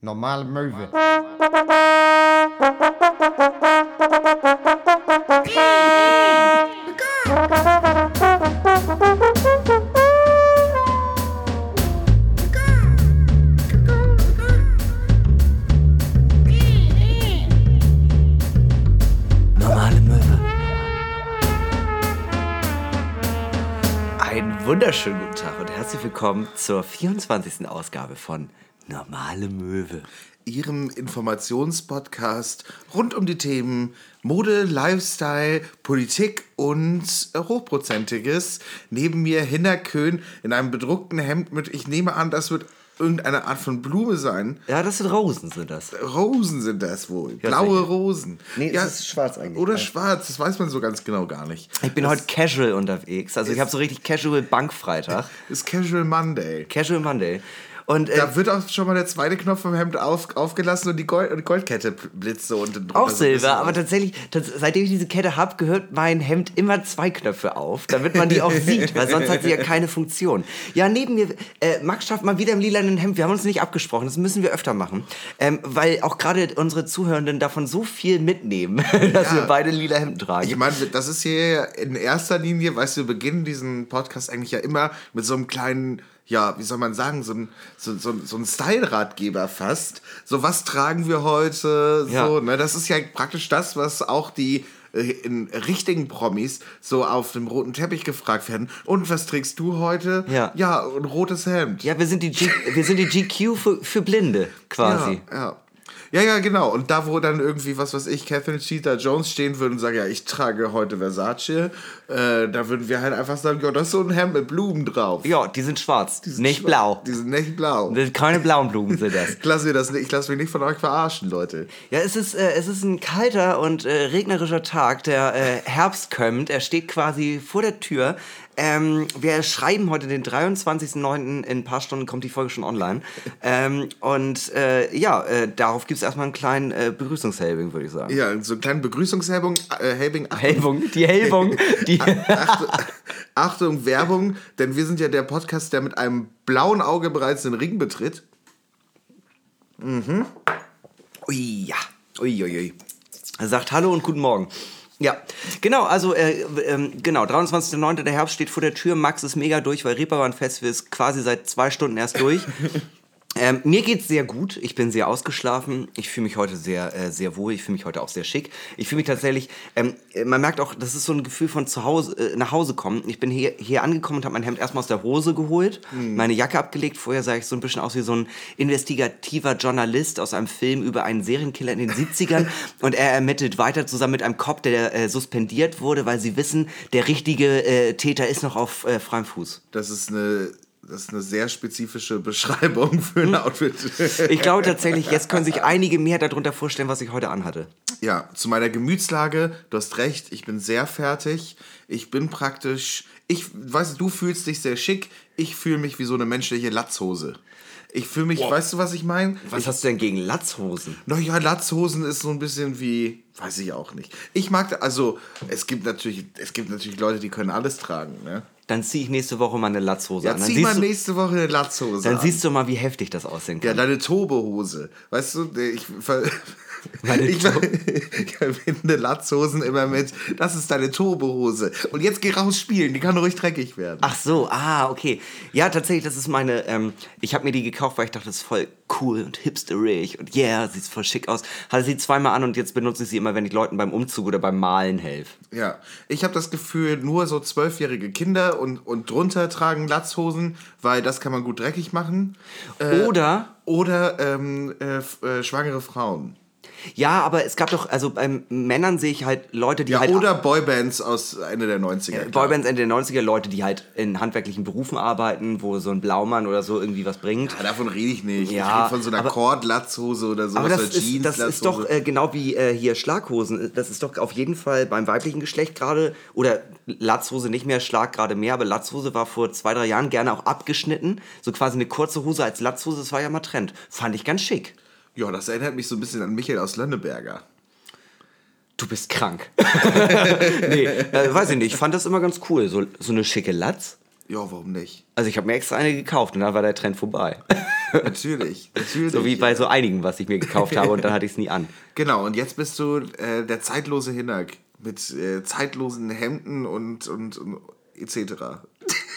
Normale Möwe. Normale Möwe. Einen wunderschönen guten Tag und herzlich willkommen zur 24. Ausgabe von Normale Möwe. Ihrem Informationspodcast rund um die Themen Mode, Lifestyle, Politik und Hochprozentiges. Neben mir Hinner Köhn in einem bedruckten Hemd mit, ich nehme an, das wird irgendeine Art von Blume sein. Ja, das sind Rosen, sind das. Rosen sind das wohl. Ja, Blaue. Rosen. Nee, es ist schwarz eigentlich. Oder schwarz, das weiß man so ganz genau gar nicht. Ich bin heute casual unterwegs. Also ich habe so richtig casual Bankfreitag. Ist Casual Monday. Casual Monday. Und äh, Da wird auch schon mal der zweite Knopf vom Hemd auf, aufgelassen und die Gold, und die Goldkette blitzt so unten drunter. auch so Silber, aber auf. tatsächlich, tats- seitdem ich diese Kette habe, gehört mein Hemd immer zwei Knöpfe auf, damit man die auch sieht, weil sonst hat sie ja keine Funktion. Ja, neben mir, äh, Max schafft mal wieder im lilanen Hemd. Wir haben uns nicht abgesprochen, das müssen wir öfter machen, ähm, weil auch gerade unsere Zuhörenden davon so viel mitnehmen, dass Ja. wir beide lila Hemden tragen. Ich meine, das ist hier in erster Linie, weißt du, wir beginnen diesen Podcast eigentlich ja immer mit so einem kleinen, ja, wie soll man sagen, so ein, so, so, so ein Style-Ratgeber fast. So, was tragen wir heute? So, Ja. ne? Das ist ja praktisch das, was auch die äh, in richtigen Promis so auf dem roten Teppich gefragt werden. Und was trägst du heute? Ja. Ja, ein rotes Hemd. ja, wir sind die, G wir sind die GQ für, für Blinde, quasi. Ja, ja. Ja, ja, genau. Und da, wo dann irgendwie, was weiß ich, Catherine Cheetah Jones stehen würde und sagen, ja, ich trage heute Versace, äh, da würden wir halt einfach sagen, ja, das ist so ein Hemd mit Blumen drauf. Ja, die sind schwarz, Die sind nicht schwa- blau. Die sind nicht blau. Das sind keine blauen Blumen sind das. Ich lasse, mir das nicht, ich lasse mich nicht von euch verarschen, Leute. Ja, es ist, äh, es ist ein kalter und äh, regnerischer Tag. Der äh, Herbst kommt. Er steht quasi vor der Tür. Ähm, wir schreiben heute den 23.09. In ein paar Stunden kommt die Folge schon online. ähm, und äh, ja, äh, darauf gibt es erstmal einen kleinen äh, Begrüßungshelbing, würde ich sagen. Ja, so eine kleine Begrüßungshelbung, äh, Helbing, Helbung, die Helbung. Die Achtung, Achtung, Werbung, denn wir sind ja der Podcast, der mit einem blauen Auge bereits den Ring betritt. Ui, ja. Ui, ui, ui. Er sagt Hallo und guten Morgen. Ja, genau, also äh, ähm, genau, 23.09. der Herbst steht vor der Tür. Max ist mega durch, weil Reeperbahn Festival ist quasi seit zwei Stunden erst durch. Ähm, mir geht's sehr gut. Ich bin sehr ausgeschlafen. Ich fühle mich heute sehr, äh, sehr wohl. Ich fühle mich heute auch sehr schick. Ich fühle mich tatsächlich. Ähm, äh, man merkt auch, das ist so ein Gefühl von zu Hause äh, nach Hause kommen. Ich bin hier, hier angekommen und habe mein Hemd erstmal aus der Hose geholt, meine Jacke abgelegt. Vorher sah ich so ein bisschen aus wie so ein investigativer Journalist aus einem Film über einen Serienkiller in den 70ern. und er ermittelt weiter zusammen mit einem Cop, der äh, suspendiert wurde, weil sie wissen, der richtige äh, Täter ist noch auf äh, freiem Fuß. Das ist eine, das ist eine sehr spezifische Beschreibung für ein Outfit. Ich glaube tatsächlich, jetzt können sich einige mehr darunter vorstellen, was ich heute anhatte. Ja, zu meiner Gemütslage, du hast recht, ich bin sehr fertig. Ich bin praktisch, ich weiß, du fühlst dich sehr schick, ich fühle mich wie so eine menschliche Latzhose. Ich fühle mich, weißt du, was ich meine? Was hast du denn gegen Latzhosen? Naja, Latzhosen ist so ein bisschen wie, weiß ich auch nicht. Ich mag, also, es gibt natürlich, es gibt natürlich Leute, die können alles tragen, ne? Dann ziehe ich nächste Woche mal eine Latzhose Ja, an. Dann, zieh mal du, nächste Woche eine Latzhose dann an. siehst du mal, wie heftig das aussehen Ja, kann. deine Tobehose. Weißt du, ich, ver ich, ver ich verbinde Latzhosen immer mit, das ist deine Tobehose. Und jetzt geh raus spielen, die kann ruhig dreckig werden. Ach so, ah, okay. Ja, tatsächlich, das ist meine, ähm, ich habe mir die gekauft, weil ich dachte, das ist voll cool und hipsterig und yeah, sieht voll schick aus. Hatte sie zweimal an und jetzt benutze ich sie immer, wenn ich Leuten beim Umzug oder beim Malen helfe. Ja, ich habe das Gefühl, nur so zwölfjährige Kinder und, und drunter tragen Latzhosen, weil das kann man gut dreckig machen. Äh, Oder Oder ähm, äh, äh, schwangere Frauen. Ja, aber es gab doch, also bei Männern sehe ich halt Leute, die Ja, halt. oder Boybands aus Ende der 90er. klar. Boybands Ende der 90er, Leute, die halt in handwerklichen Berufen arbeiten, wo so ein Blaumann oder so irgendwie was bringt. Ja, davon rede ich nicht. Ja, ich rede von so einer Kordlatzhose oder so. Aber das ist, das ist doch äh, genau wie äh, hier Schlaghosen. Das ist doch auf jeden Fall beim weiblichen Geschlecht gerade, oder Latzhose nicht mehr, Schlag gerade mehr, aber Latzhose war vor zwei, drei Jahren gerne auch abgeschnitten. So quasi eine kurze Hose als Latzhose, das war ja mal Trend. Fand ich ganz schick. Ja, das erinnert mich so ein bisschen an Michael aus Lönneberger. Du bist krank. nee, äh, weiß ich nicht. Ich fand das immer ganz cool. So, so eine schicke Latz. Ja, warum nicht? Also ich habe mir extra eine gekauft und dann war der Trend vorbei. Natürlich, natürlich. So wie bei so einigen, was ich mir gekauft habe und dann hatte ich es nie an. Genau, und jetzt bist du äh, der zeitlose Hinak mit äh, zeitlosen Hemden und, und, und etc.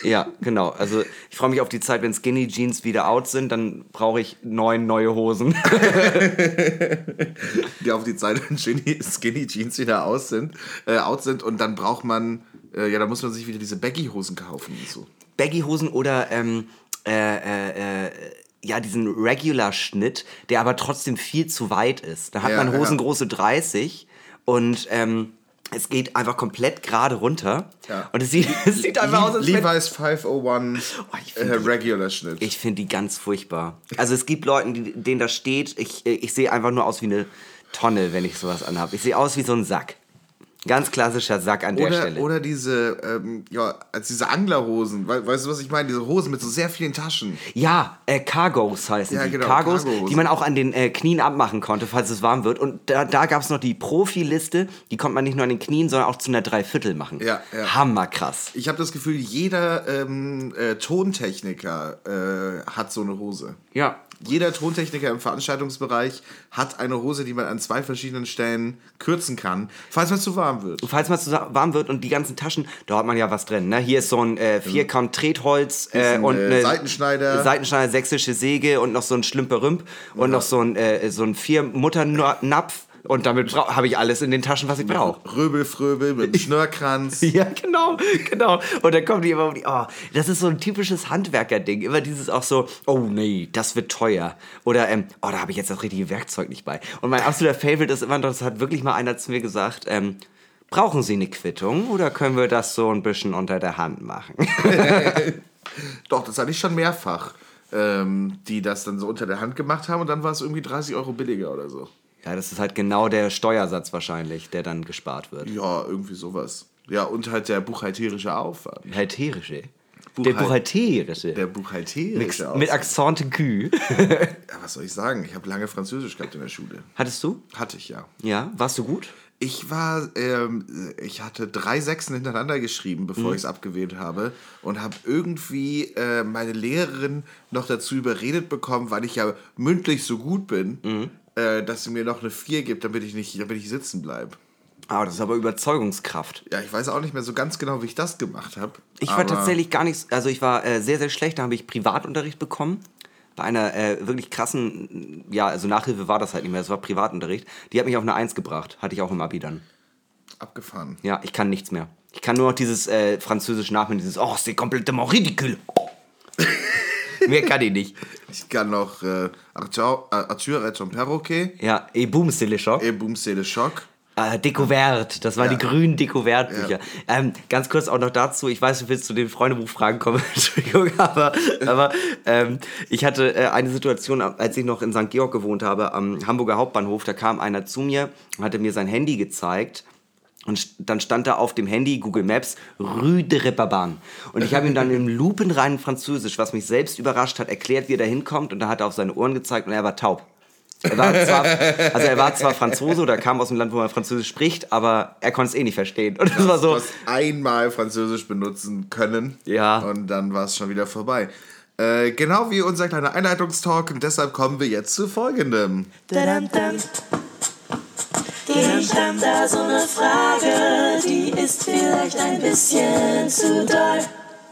Ja, genau. Also ich freue mich auf die Zeit, wenn Skinny Jeans wieder out sind, dann brauche ich neun neue Hosen. Die auf die Zeit, wenn Skinny, Jeans wieder aus sind, äh, out sind und dann braucht man, äh, ja, da muss man sich wieder diese Baggy-Hosen kaufen und so. Baggy-Hosen oder ähm, äh, äh, äh, ja, diesen Regular-Schnitt, der aber trotzdem viel zu weit ist. Da hat Ja, man ja. Hosengröße 30 und ähm, es geht einfach komplett gerade runter. Ja. Und es sieht, es sieht einfach aus, als Levi's 501 Oh, ich äh, Regular Schnitt. Ich finde die ganz furchtbar. Also es gibt Leute, die, denen das steht. Ich, äh, ich sehe einfach nur aus wie eine Tonne, wenn ich sowas anhabe. Ich sehe aus wie so ein Sack. Ganz klassischer Sack an der oder, Stelle. oder diese, ähm, ja, als diese Anglerhosen. We weißt du, was ich meine? Diese Hosen mit so sehr vielen Taschen. Ja, äh, Cargos heißen Ja, die. genau, Cargos, Cargohosen. die man auch an den äh, Knien abmachen konnte, falls es warm wird. Und da, da gab es noch die Profiliste, die konnte man nicht nur an den Knien, sondern auch zu einer Dreiviertel machen. Ja, ja. Hammerkrass. Ich habe das Gefühl, jeder ähm, äh, Tontechniker äh, hat so eine Hose. Ja. Jeder Tontechniker im Veranstaltungsbereich hat eine Hose, die man an zwei verschiedenen Stellen kürzen kann, falls man zu warm wird. Falls man zu warm wird und die ganzen Taschen, da hat man ja was drin. Ne? Hier ist so ein äh, Vierkant Tretholz äh, ein, und äh, eine Seitenschneider. Seitenschneider, sächsische Säge und noch so ein Schlümperümp und noch so ein, äh, so ein Vier-Mutter-Napf. Und damit habe ich alles in den Taschen, was ich brauche. Röbelfröbel mit einem Schnörkranz. Ja, genau, genau. Und dann kommen die immer um die, oh, das ist so ein typisches Handwerkerding. Immer dieses auch so, oh nee, das wird teuer. Oder, ähm, oh, da habe ich jetzt das richtige Werkzeug nicht bei. Und mein absoluter Favorite ist immer, noch, das hat wirklich mal einer zu mir gesagt, ähm, brauchen Sie eine Quittung oder können wir das so ein bisschen unter der Hand machen? Doch, das hatte ich schon mehrfach, ähm, die das dann so unter der Hand gemacht haben und dann war es irgendwie 30 Euro billiger oder so. Ja, das ist halt genau der Steuersatz wahrscheinlich, der dann gespart wird. Ja, irgendwie sowas. Ja, und halt der buchhalterische Aufwand. Buchhalterische. Der Buchhalt- Buchhalterische. Der buchhalterische Mit, mit Accent aigu. Ja, was soll ich sagen? Ich habe lange Französisch gehabt in der Schule. Hattest du? Hatte ich ja. Ja, warst du gut? Ich war, ähm, ich hatte drei Sechsen hintereinander geschrieben, bevor Mhm. ich es abgewählt habe und habe irgendwie äh, meine Lehrerin noch dazu überredet bekommen, weil ich ja mündlich so gut bin, Mhm. Äh, dass sie mir noch eine 4 gibt, damit ich nicht, damit ich sitzen bleibe. Ah, das ist aber Überzeugungskraft. Ja, ich weiß auch nicht mehr so ganz genau, wie ich das gemacht habe. Ich war tatsächlich gar nicht, also ich war äh, sehr, sehr schlecht, da habe ich Privatunterricht bekommen. Bei einer äh, wirklich krassen, ja, also Nachhilfe war das halt nicht mehr, es war Privatunterricht. Die hat mich auf eine Eins gebracht, hatte ich auch im Abi dann. abgefahren. Ja, ich kann nichts mehr. Ich kann nur noch dieses äh, Französisch nachmachen, dieses Oh, c'est complètement ridicule. mehr kann ich nicht. Ich kann noch äh, Arthur, äh, son perroquet, Ja, et boum, c'est le choc. et boum, c'est le choc. Äh, das waren Ja. die grünen Decouvert-Bücher. Ähm, ganz kurz auch noch dazu, ich weiß, du willst zu den Freundebuchfragen kommen, Entschuldigung, aber, aber ähm, ich hatte äh, eine Situation, als ich noch in St. Georg gewohnt habe, am Hamburger Hauptbahnhof, da kam einer zu mir und hatte mir sein Handy gezeigt. Und dann stand da auf dem Handy Google Maps Rue de Reeperbahn. Und ich habe ihm dann im lupenreinen Französisch, was mich selbst überrascht hat, erklärt, wie er da hinkommt. Und da hat er auf seine Ohren gezeigt und er war taub. Er war zwar, also er war zwar Franzose oder kam aus dem Land, wo man Französisch spricht, aber er konnte es eh nicht verstehen. Und das war Du so, hast einmal Französisch benutzen können. Ja. Und dann war es schon wieder vorbei. Äh, genau wie unser kleiner Einleitungstalk und deshalb kommen wir jetzt zu folgendem. Dadam-dam. Ich hab da so eine Frage, die ist vielleicht ein bisschen zu doll.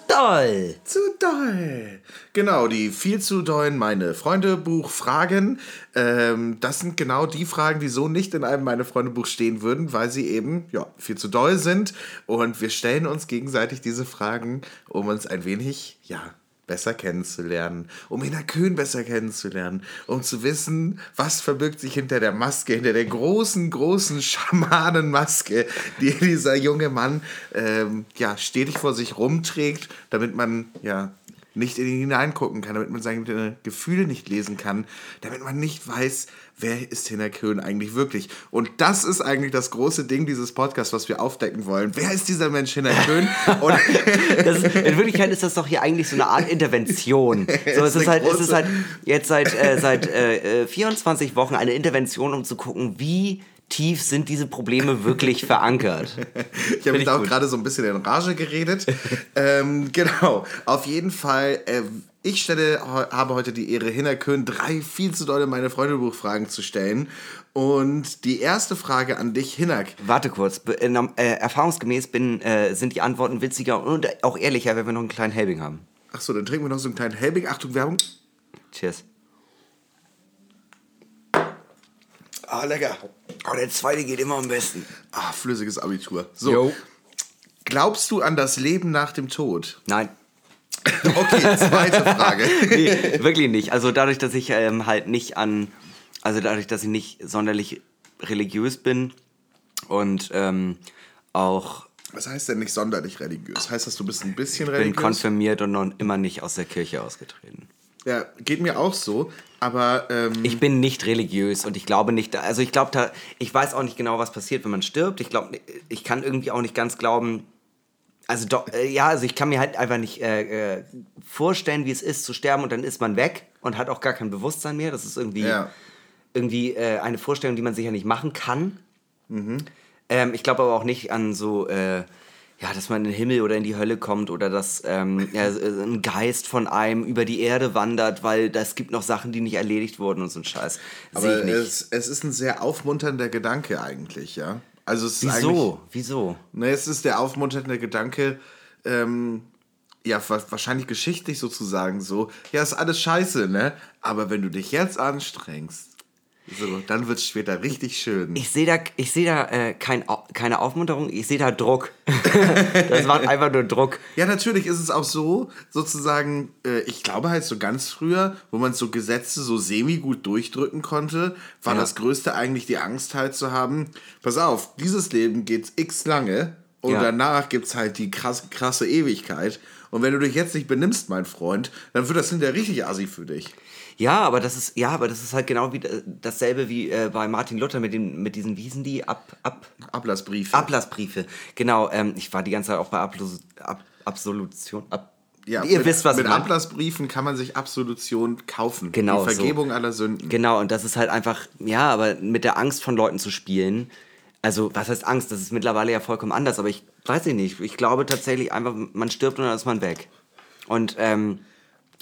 toll. Zu doll. Genau, die viel zu dollen meine Freunde Buch Fragen. Ähm, das sind genau die Fragen, die so nicht in einem meine Freunde Buch stehen würden, weil sie eben ja viel zu doll sind. Und wir stellen uns gegenseitig diese Fragen, um uns ein wenig ja besser kennenzulernen, um Hina Köhn besser kennenzulernen, um zu wissen, was verbirgt sich hinter der Maske, hinter der großen, großen Schamanenmaske, die dieser junge Mann ähm, ja, stetig vor sich rumträgt, damit man ja nicht in ihn hineingucken kann, damit man seine Gefühle nicht lesen kann, damit man nicht weiß, wer ist Hina Köhn eigentlich wirklich. Und das ist eigentlich das große Ding dieses Podcasts, was wir aufdecken wollen. Wer ist dieser Mensch Hina Köhn? Und Das in Wirklichkeit ist das doch hier eigentlich so eine Art Intervention. So, es, ist ist halt, es ist halt jetzt seit, äh, seit äh, äh, 24 Wochen eine Intervention, um zu gucken, wie tief sind diese Probleme wirklich verankert. Ich habe ich mich auch gerade so ein bisschen in Rage geredet. ähm, genau, auf jeden Fall, äh, Ich stelle, habe heute die Ehre, Hinnerkön drei viel zu dolle meine Freundebuchfragen zu stellen. Und die erste Frage an dich, Hinnerk. Warte kurz. Be- äh, äh, erfahrungsgemäß bin, äh, sind die Antworten witziger und auch ehrlicher, wenn wir noch einen kleinen Helbing haben. Achso, dann trinken wir noch so einen kleinen Helbing. Achtung, Werbung. Cheers. Ah, lecker. Oh, der zweite geht immer am besten. Ah, flüssiges Abitur. So. Jo. Glaubst du an das Leben nach dem Tod? Nein. Okay, zweite Frage. nee, wirklich nicht. Also dadurch, dass ich ähm, halt nicht an, also dadurch, dass ich nicht sonderlich religiös bin und ähm, auch Was heißt denn nicht sonderlich religiös? Heißt das, du bist ein bisschen bin religiös? konfirmiert und noch immer nicht aus der Kirche ausgetreten. Ja, geht mir auch so. Aber ähm, Ich bin nicht religiös und ich glaube nicht, also ich glaube da, ich weiß auch nicht genau, was passiert, wenn man stirbt. Ich glaube, ich kann irgendwie auch nicht ganz glauben, also doch, äh, ja, also ich kann mir halt einfach nicht äh, äh, vorstellen, wie es ist zu sterben und dann ist man weg und hat auch gar kein Bewusstsein mehr. Das ist irgendwie, Ja. irgendwie äh, eine Vorstellung, die man sich ja nicht machen kann. Ähm, ich glaube aber auch nicht an so, äh, ja, dass man in den Himmel oder in die Hölle kommt oder dass ähm, ja, äh, ein Geist von einem über die Erde wandert, weil es gibt noch Sachen, die nicht erledigt wurden und so ein Scheiß. Aber es, es ist ein sehr aufmunternder Gedanke eigentlich, ja. Also es ist eigentlich, Wieso? Wieso? Ne, es ist der aufmunternde Gedanke, ähm, ja, wa- wahrscheinlich geschichtlich sozusagen so, ja, ist alles scheiße, ne? Aber wenn du dich jetzt anstrengst, so, dann wird es später richtig schön. Ich sehe da, ich seh da äh, kein, keine Aufmunterung, ich sehe da Druck. das macht einfach nur Druck. Ja, natürlich ist es auch so, sozusagen, äh, ich glaube halt so ganz früher, wo man so Gesetze so semi-gut durchdrücken konnte, war Ja. das Größte eigentlich die Angst halt zu haben, pass auf, dieses Leben geht x lange und Ja. danach gibt's halt die krass, krasse Ewigkeit. Und wenn du dich jetzt nicht benimmst, mein Freund, dann wird das hinterher richtig assi für dich. Ja, aber das ist, ja, aber das ist halt genau wie äh, dasselbe wie äh, bei Martin Luther mit, den, mit diesen Wiesen, die ab, ab, Ablassbrief. Ablassbriefe. Genau, ähm, ich war die ganze Zeit auch bei Ablos, ab, Absolution. Ab, ja, ihr mit, wisst, was Mit. Ablassbriefen kann man sich Absolution kaufen. Genau Die so. Vergebung aller Sünden. Genau, und das ist halt einfach, ja, aber mit der Angst von Leuten zu spielen. Also, was heißt Angst? Das ist mittlerweile ja vollkommen anders, aber ich weiß ich nicht. Ich glaube tatsächlich einfach, man stirbt und dann ist man weg. Und ähm,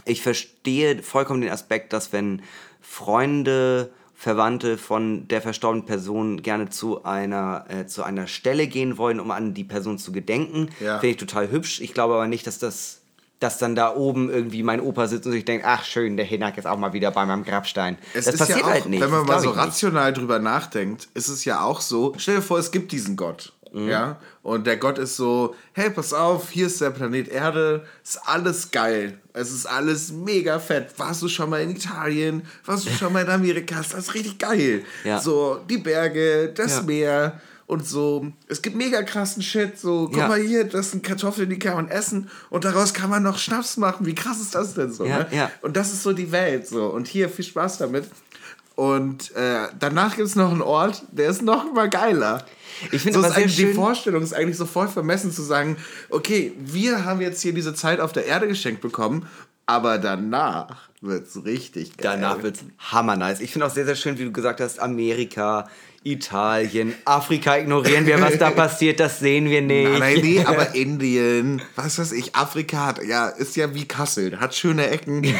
ich verstehe vollkommen den Aspekt, dass wenn Freunde, Verwandte von der verstorbenen Person gerne zu einer, äh, zu einer Stelle gehen wollen, um an die Person zu gedenken, Ja. finde ich total hübsch. Ich glaube aber nicht, dass das dass dann da oben irgendwie mein Opa sitzt und sich denkt, ach schön, der Hinak ist auch mal wieder bei meinem Grabstein. Es das ist passiert ja auch, halt nicht. wenn man mal so ich nicht. rational drüber nachdenkt, ist es ja auch so, stell dir vor, es gibt diesen Gott. Mhm. Ja, und der Gott ist so, hey, pass auf, hier ist der Planet Erde, ist alles geil, es ist alles mega fett. Warst du schon mal in Italien? Warst du schon mal in Amerika? Das ist richtig geil. Ja. So, die Berge, das Ja. Meer und so. Es gibt mega krassen Shit. So, guck Ja. mal hier, das sind Kartoffeln, die kann man essen und daraus kann man noch Schnaps machen. Wie krass ist das denn so? Ja, ne? ja. Und das ist so die Welt so. Und hier viel Spaß damit. Und äh, danach gibt es noch einen Ort, der ist noch mal geiler. Ich finde so aber sehr eigentlich die schön- Vorstellung ist eigentlich so voll vermessen zu sagen, okay, wir haben jetzt hier diese Zeit auf der Erde geschenkt bekommen, aber danach wird's richtig geil. Danach wird's hammer nice. Ich finde auch sehr, sehr schön, wie du gesagt hast, Amerika, Italien, Afrika ignorieren wir, was da passiert, das sehen wir nicht. Nein, nein, nee, aber Indien, was weiß ich, Afrika hat, ja, ist ja wie Kassel, hat schöne Ecken.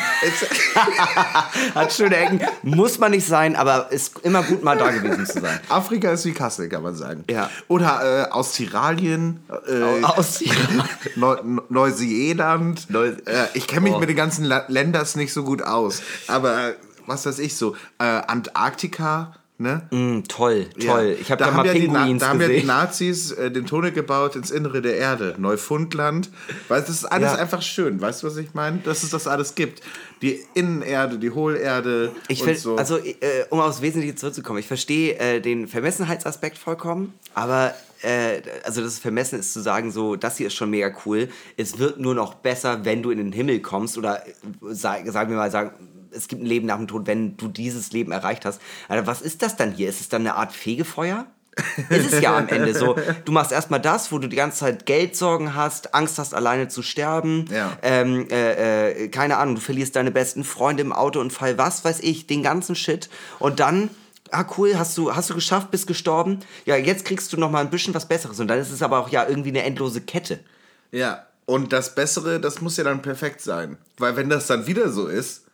Hat schöne Ecken. Muss man nicht sein, aber ist immer gut, mal da gewesen zu sein. Afrika ist wie Kassel, kann man sagen. Ja. Oder äh, Australien, äh, Aus Neu Neuseeland. Neu- äh, ich kenne mich Oh. mit den ganzen La Länders nicht so gut aus. Aber äh, was weiß ich so, äh, Antarktika, ne? Mm, toll, Ja. toll. Ich habe da, haben mal ja die Pinguins Da haben ja die. Nazis äh, den Tunnel gebaut ins Innere der Erde, Neufundland. Weil das ist alles Ja. einfach schön. Weißt du, was ich meine? Dass es das alles gibt. Die Innenerde, die Hohlerde Ich und so. Also, äh, um aufs Wesentliche zurückzukommen, ich verstehe äh, den Vermessenheitsaspekt vollkommen, aber äh, also das Vermessen ist zu sagen, so, das hier ist schon mega cool. Es wird nur noch besser, wenn du in den Himmel kommst oder äh, sag, sagen wir mal, sagen, es gibt ein Leben nach dem Tod, wenn du dieses Leben erreicht hast. Alter, was ist das dann hier? Ist es dann eine Art Fegefeuer? ist es ja am Ende so. Du machst erstmal das, wo du die ganze Zeit Geldsorgen hast, Angst hast, alleine zu sterben. Ja. Ähm, äh, äh, keine Ahnung, du verlierst deine besten Freunde im Autounfall, was weiß ich, den ganzen Shit. Und dann, ah cool, hast du, hast du geschafft, bist gestorben. Ja, jetzt kriegst du noch mal ein bisschen was Besseres. Und dann ist es aber auch ja irgendwie eine endlose Kette. Ja. Und das Bessere, das muss ja dann perfekt sein. Weil wenn das dann wieder so ist,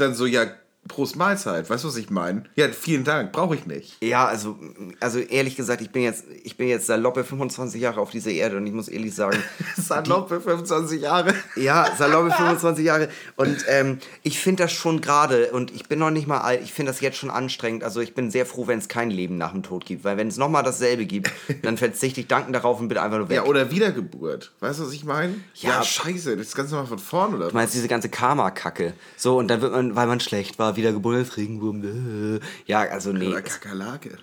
dann so, ja, Prost Mahlzeit. Weißt du, was ich meine? Ja, vielen Dank, brauche ich nicht. Ja, also, also ehrlich gesagt, ich bin jetzt, ich bin jetzt saloppe 25 Jahre auf dieser Erde und ich muss ehrlich sagen, Saloppe 25 Jahre. ja, saloppe 25 Jahre. Und ähm, ich finde das schon gerade, und ich bin noch nicht mal alt, ich finde das jetzt schon anstrengend. Also ich bin sehr froh, wenn es kein Leben nach dem Tod gibt. Weil wenn es nochmal dasselbe gibt, dann verzichte ich danken darauf und bin einfach nur weg. Ja, oder Wiedergeburt. Weißt du, was ich meine? Ja. scheiße, das Ganze mal von vorn, oder? Du meinst diese ganze Karma-Kacke. So, und dann wird man, weil man schlecht war, wiedergeboren als Regenwurm. äh. Ja, also nee. Oder Kakerlake.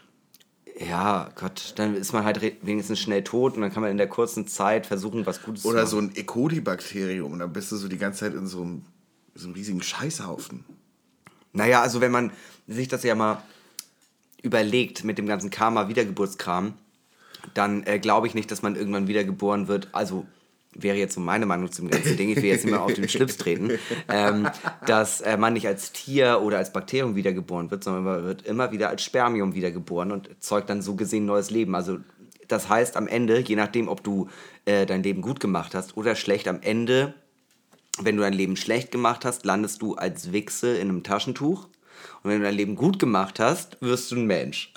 Ja, Gott, dann ist man halt wenigstens schnell tot und dann kann man in der kurzen Zeit versuchen, was Gutes zu Oder machen. so ein E. coli-Bakterium. Und dann bist du so die ganze Zeit in so einem, so einem riesigen Scheißhaufen. Naja, also wenn man sich das ja mal überlegt mit dem ganzen Karma-Wiedergeburtskram, dann äh, glaube ich nicht, dass man irgendwann wiedergeboren wird. Also wäre jetzt so meine Meinung zum ganzen Ding, ich will jetzt nicht mehr auf den Schlips treten, ähm, dass äh, man nicht als Tier oder als Bakterium wiedergeboren wird, sondern man wird immer wieder als Spermium wiedergeboren und zeugt dann so gesehen neues Leben. Also das heißt am Ende, je nachdem, ob du äh, dein Leben gut gemacht hast oder schlecht, am Ende wenn du dein Leben schlecht gemacht hast, landest du als Wichse in einem Taschentuch. Und wenn du dein Leben gut gemacht hast, wirst du ein Mensch.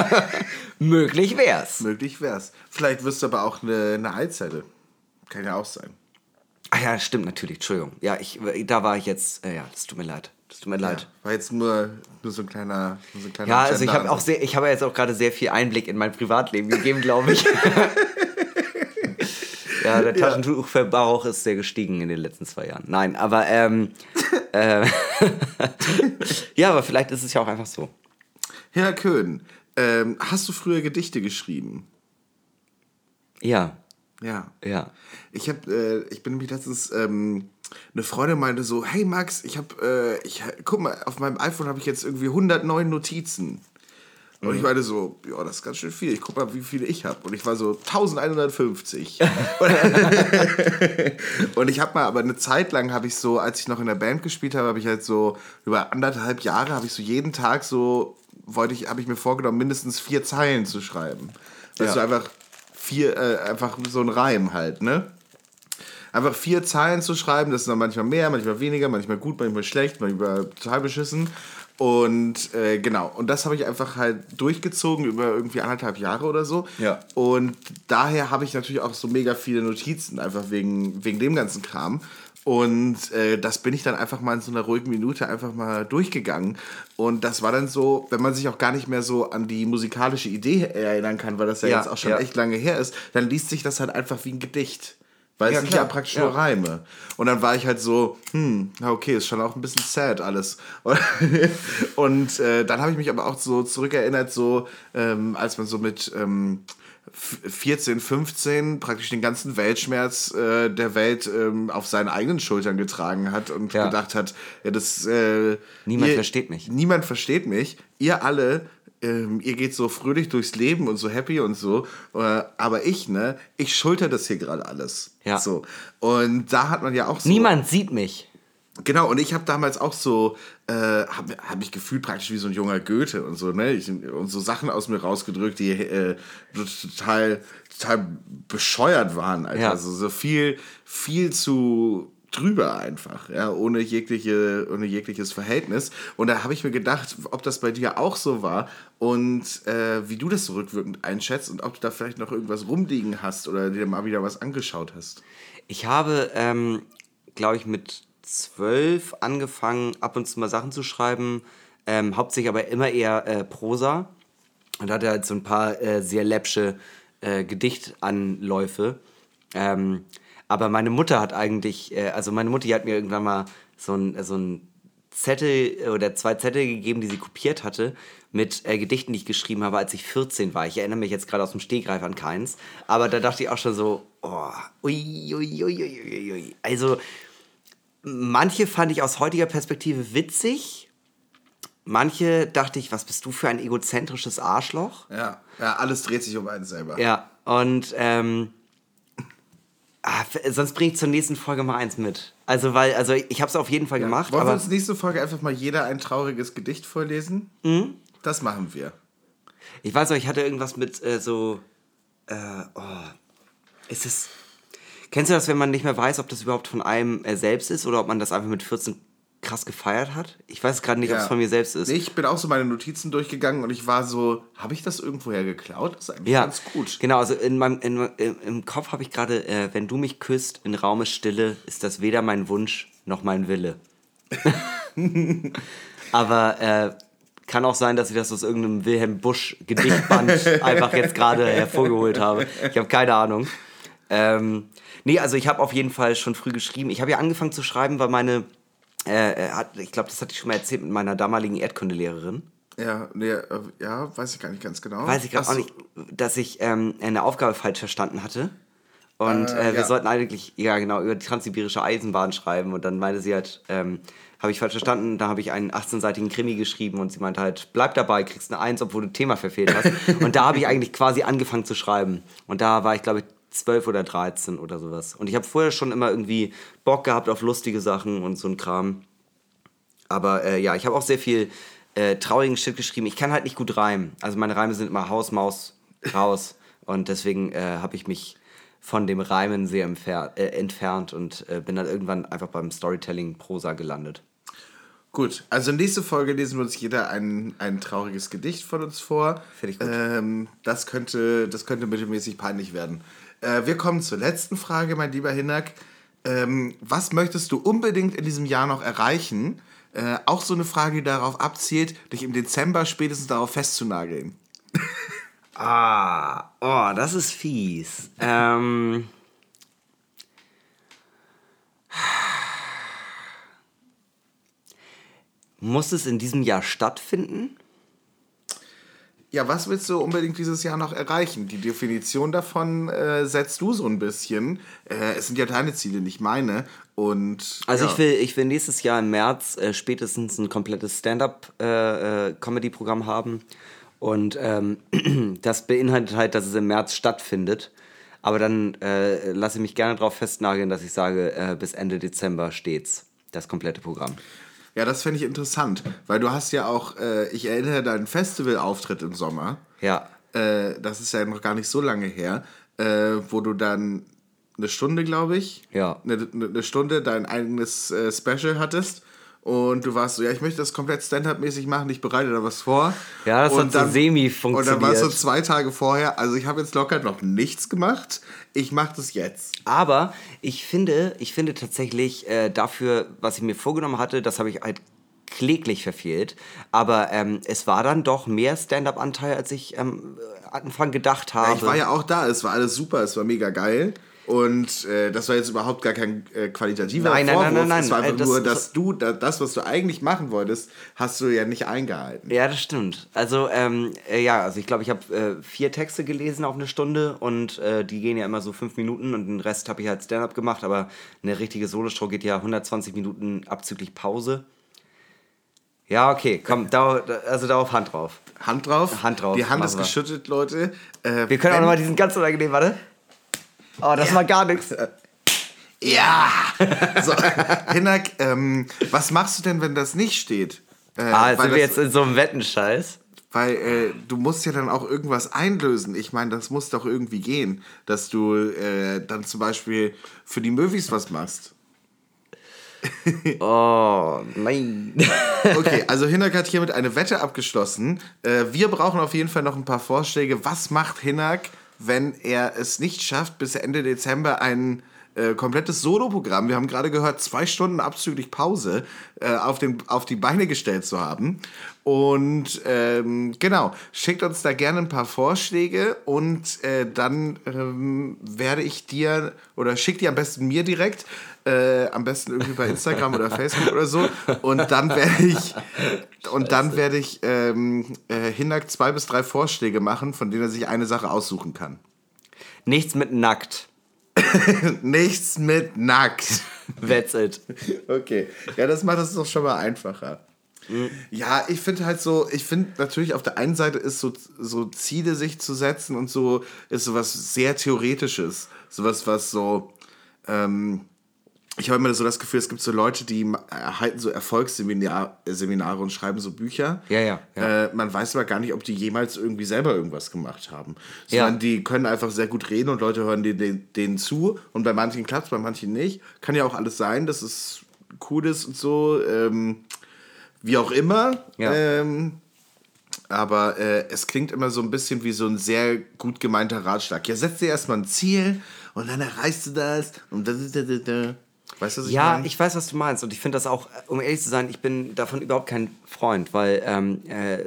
Möglich wär's. Möglich wär's. Vielleicht wirst du aber auch eine, eine Eizelle. Kann ja auch sein. Ah ja, stimmt natürlich. Entschuldigung. Ja, ich, da war ich jetzt. Äh, ja, das tut mir leid. Das tut mir leid. War jetzt nur, nur so ein kleiner. So ein kleiner Ja, also ich habe auch sehr, ich habe jetzt auch gerade sehr viel Einblick in mein Privatleben gegeben, glaube ich. ja, der Taschentuchverbrauch ist sehr gestiegen in den letzten zwei Jahren. Nein, aber ähm, äh, ja, aber vielleicht ist es ja auch einfach so. Herr Köhn, ähm, hast du früher Gedichte geschrieben? Ja, Ja. ja. Ich habe, äh, ich bin nämlich letztens, ähm, eine Freundin meinte so, hey Max, ich habe, äh, ich, guck mal, auf meinem iPhone habe ich jetzt irgendwie 109 Notizen. Und ich meine so, ja, das ist ganz schön viel. Ich guck mal, wie viele ich habe. Und ich war so 1150. und ich habe mal, aber eine Zeit lang habe ich so, als ich noch in der Band gespielt habe, habe ich halt so über anderthalb Jahre habe ich so jeden Tag so wollte ich, habe ich mir vorgenommen, mindestens vier Zeilen zu schreiben. Das Ja. so einfach vier, äh, einfach so ein Reim halt, ne? Einfach vier Zeilen zu schreiben, das ist dann manchmal mehr, manchmal weniger, manchmal gut, manchmal schlecht, manchmal total beschissen. Und äh, genau, und das habe ich einfach halt durchgezogen über irgendwie anderthalb Jahre oder so. Ja. Und daher habe ich natürlich auch so mega viele Notizen, einfach wegen, wegen dem ganzen Kram. Und äh, das bin ich dann einfach mal in so einer ruhigen Minute einfach mal durchgegangen. Und das war dann so, wenn man sich auch gar nicht mehr so an die musikalische Idee erinnern kann, weil das ja, Ja, jetzt auch schon ja. echt lange her ist, dann liest sich das halt einfach wie ein Gedicht. Weil Ja, es sind ja praktisch nur Reime. Und dann war ich halt so, hm, na okay, ist schon auch ein bisschen sad alles. Und, und äh, dann habe ich mich aber auch so zurückerinnert, so ähm, als man so mit ähm, 14, 15 praktisch den ganzen Weltschmerz äh, der Welt ähm, auf seinen eigenen Schultern getragen hat und Ja. gedacht hat, ja, das äh, Niemand ihr- versteht mich. Niemand versteht mich. Ihr alle, ähm, ihr geht so fröhlich durchs Leben und so happy und so. Äh, aber ich, ne, ich schulter das hier gerade alles. Ja. So. Und da hat man ja auch so. Niemand sieht mich. Genau, und ich habe damals auch so, äh, habe hab mich gefühlt praktisch wie so ein junger Goethe und so, ne? Ich, und so Sachen aus mir rausgedrückt, die äh, total, total bescheuert waren, Alter. Ja. Also so viel, viel zu drüber einfach, ja, ohne jegliche, ohne jegliches Verhältnis. Und da habe ich mir gedacht, ob das bei dir auch so war und äh, wie du das so rückwirkend einschätzt und ob du da vielleicht noch irgendwas rumliegen hast oder dir mal wieder was angeschaut hast. Ich habe, ähm, glaube ich, mit zwölf angefangen, ab und zu mal Sachen zu schreiben, ähm, hauptsächlich aber immer eher äh, Prosa. Und hatte halt so ein paar äh, sehr läppsche äh, Gedichtanläufe. Ähm, aber meine Mutter hat eigentlich, äh, also meine Mutter die hat mir irgendwann mal so ein, so ein Zettel oder zwei Zettel gegeben, die sie kopiert hatte, mit äh, Gedichten, die ich geschrieben habe, als ich 14 war. Ich erinnere mich jetzt gerade aus dem Stegreif an keins. Aber da dachte ich auch schon so, oh, ui, ui, ui, ui, ui. Also, manche fand ich aus heutiger Perspektive witzig. Manche dachte ich, was bist du für ein egozentrisches Arschloch? Ja, ja alles dreht sich um einen selber. Ja, und ähm, ah, sonst bringe ich zur nächsten Folge mal eins mit. Also, weil, also ich habe es auf jeden Fall gemacht, Wollen wir uns nächste Folge einfach mal jeder ein trauriges Gedicht vorlesen? Mhm. Das machen wir. ich weiß noch, ich hatte irgendwas mit äh, so, äh, oh, ist es, Kennst du das, wenn man nicht mehr weiß, ob das überhaupt von einem äh, selbst ist oder ob man das einfach mit 14 krass gefeiert hat? Ich weiß gerade nicht, ob es Ja. von mir selbst ist. Ich bin auch so meine Notizen durchgegangen und ich war so, habe ich das irgendwoher geklaut? Das ist eigentlich Ja, ganz gut. genau. Also in meinem, in, im, im Kopf habe ich gerade, äh, wenn du mich küsst in Raume Stille, ist das weder mein Wunsch noch mein Wille. Aber äh, kann auch sein, dass ich das aus irgendeinem Wilhelm Busch Gedichtband einfach jetzt gerade hervorgeholt habe. Ich habe keine Ahnung. Ähm, nee, also ich habe auf jeden Fall schon früh geschrieben. Ich habe ja angefangen zu schreiben, weil meine, äh, äh, hat- ich glaube, das hatte ich schon mal erzählt mit meiner damaligen Erdkundelehrerin. Ja, nee, äh, ja, weiß ich gar nicht ganz genau. Weiß ich gerade auch nicht, dass ich ähm, eine Aufgabe falsch verstanden hatte. Und Äh, äh, wir ja. sollten eigentlich, ja genau, über die transsibirische Eisenbahn schreiben. Und dann meinte sie halt, ähm, habe ich falsch verstanden. Da habe ich einen 18-seitigen Krimi geschrieben und sie meinte halt, bleib dabei, kriegst eine Eins, obwohl du ein Thema verfehlt hast. und da habe ich eigentlich quasi angefangen zu schreiben. Und da war ich, glaube ich, 12 oder 13 oder sowas. Und ich habe vorher schon immer irgendwie Bock gehabt auf lustige Sachen und so ein Kram. Aber äh, ja, ich habe auch sehr viel äh, traurigen Shit geschrieben. Ich kann halt nicht gut reimen. Also meine Reime sind immer Haus, Maus, raus. und deswegen äh, habe ich mich von dem Reimen sehr äh, entfernt und äh, bin dann irgendwann einfach beim Storytelling Prosa gelandet. Gut, also nächste Folge lesen wir uns jeder ein, ein trauriges Gedicht von uns vor. Finde ich gut. Ähm, das, könnte, das könnte mittelmäßig peinlich werden. Äh, wir kommen zur letzten Frage, mein lieber Hinak. Ähm, was möchtest du unbedingt in diesem Jahr noch erreichen? Äh, auch so eine Frage, die darauf abzielt, dich im Dezember spätestens darauf festzunageln. Ah, oh, das ist fies. Ähm. Muss es in diesem Jahr stattfinden? Ja, was willst du unbedingt dieses Jahr noch erreichen? Die Definition davon äh, setzt du so ein bisschen. Äh, es sind ja deine Ziele, nicht meine. Und Also ja. ich, will, ich will nächstes Jahr im März äh, spätestens ein komplettes Stand-up-Comedy-Programm haben. Und ähm, das beinhaltet halt, dass es im März stattfindet. Aber dann äh, lasse ich mich gerne darauf festnageln, dass ich sage, äh, bis Ende Dezember steht's. Das komplette Programm. Ja, das fände ich interessant, weil du hast ja auch, äh, ich erinnere deinen Festivalauftritt im Sommer. Ja. Äh, das ist ja noch gar nicht so lange her, äh, wo du dann eine Stunde, glaube ich, Ja. eine, eine Stunde dein eigenes äh, Special hattest. Und du warst so, ja, ich möchte das komplett Stand-up-mäßig machen, ich bereite da was vor. Ja, das und hat so semi Und dann war es so funktioniert. zwei Tage vorher, also ich habe jetzt locker noch nichts gemacht, ich mache das jetzt. Aber ich finde, ich finde tatsächlich äh, dafür, was ich mir vorgenommen hatte, das habe ich halt kläglich verfehlt. Aber ähm, es war dann doch mehr Stand-up-Anteil, als ich am Anfang gedacht habe. Ja, ich war ja auch da, es war alles super, es war mega geil. Und äh, das war jetzt überhaupt gar kein äh, qualitativer Nein, nein, Vorwurf. nein, nein, nein. Es war einfach Äh, das- nur, dass du da, das, was du eigentlich machen wolltest, hast du ja nicht eingehalten. Ja, das stimmt. Also, ähm, äh, ja, also ich glaube, ich habe äh, vier Texte gelesen auf eine Stunde und äh, die gehen ja immer so fünf Minuten und den Rest habe ich halt Stand-up gemacht, aber eine richtige Soloshow geht ja 120 Minuten abzüglich Pause. Ja, okay, komm, dau also darauf Hand drauf. Hand drauf. Hand drauf, Die Hand ist wir. geschüttet, Leute. Äh, Wir können auch nochmal diesen ganz unangenehm, warte. Oh, das war gar nichts. Ja! So, Hinak, ähm, was machst du denn, wenn das nicht steht? Äh, Ah, sind wir das- jetzt in so einem Wettenscheiß. Weil äh, du musst ja dann auch irgendwas einlösen. Ich meine, das muss doch irgendwie gehen, dass du äh, dann zum Beispiel für die Movies was machst. Oh, nein. Okay, also Hinak hat hiermit eine Wette abgeschlossen. Äh, wir brauchen auf jeden Fall noch ein paar Vorschläge. Was macht Hinak, wenn er es nicht schafft, bis Ende Dezember ein äh, komplettes Soloprogramm, wir haben gerade gehört, zwei Stunden abzüglich Pause, äh, auf, den, auf die Beine gestellt zu haben. Und ähm, genau, schickt uns da gerne ein paar Vorschläge und äh, dann ähm, werde ich dir, oder schick die am besten mir direkt, äh, am besten irgendwie bei Instagram oder Facebook oder so. Und dann werde ich, und dann werde ich ähm, äh, Hinak zwei bis drei Vorschläge machen, von denen er sich eine Sache aussuchen kann. Nichts mit nackt. Nichts mit nackt. That's it. Okay, ja, das macht es doch schon mal einfacher. Ja, ich finde halt so, ich finde natürlich auf der einen Seite ist so, so Ziele sich zu setzen und so ist sowas sehr Theoretisches. Sowas, was so, ähm, ich habe immer so das Gefühl, es gibt so Leute, die erhalten so Erfolgsseminare Seminare und schreiben so Bücher. Ja, ja, ja. Äh, man weiß aber gar nicht, ob die jemals irgendwie selber irgendwas gemacht haben. Ja. Sondern die können einfach sehr gut reden und Leute hören denen, denen, denen zu. Und bei manchen klappt es, bei manchen nicht. Kann ja auch alles sein, dass es cool ist und so. Ähm, wie auch immer. Ja. Ähm, aber äh, es klingt immer so ein bisschen wie so ein sehr gut gemeinter Ratschlag. Ja, setz dir erstmal ein Ziel und dann erreichst du das. Und da, da, da, da. Weißt du, was ich Ja, meine? ich weiß, was du meinst. Und ich finde das auch, um ehrlich zu sein, ich bin davon überhaupt kein Freund, weil, ähm, äh,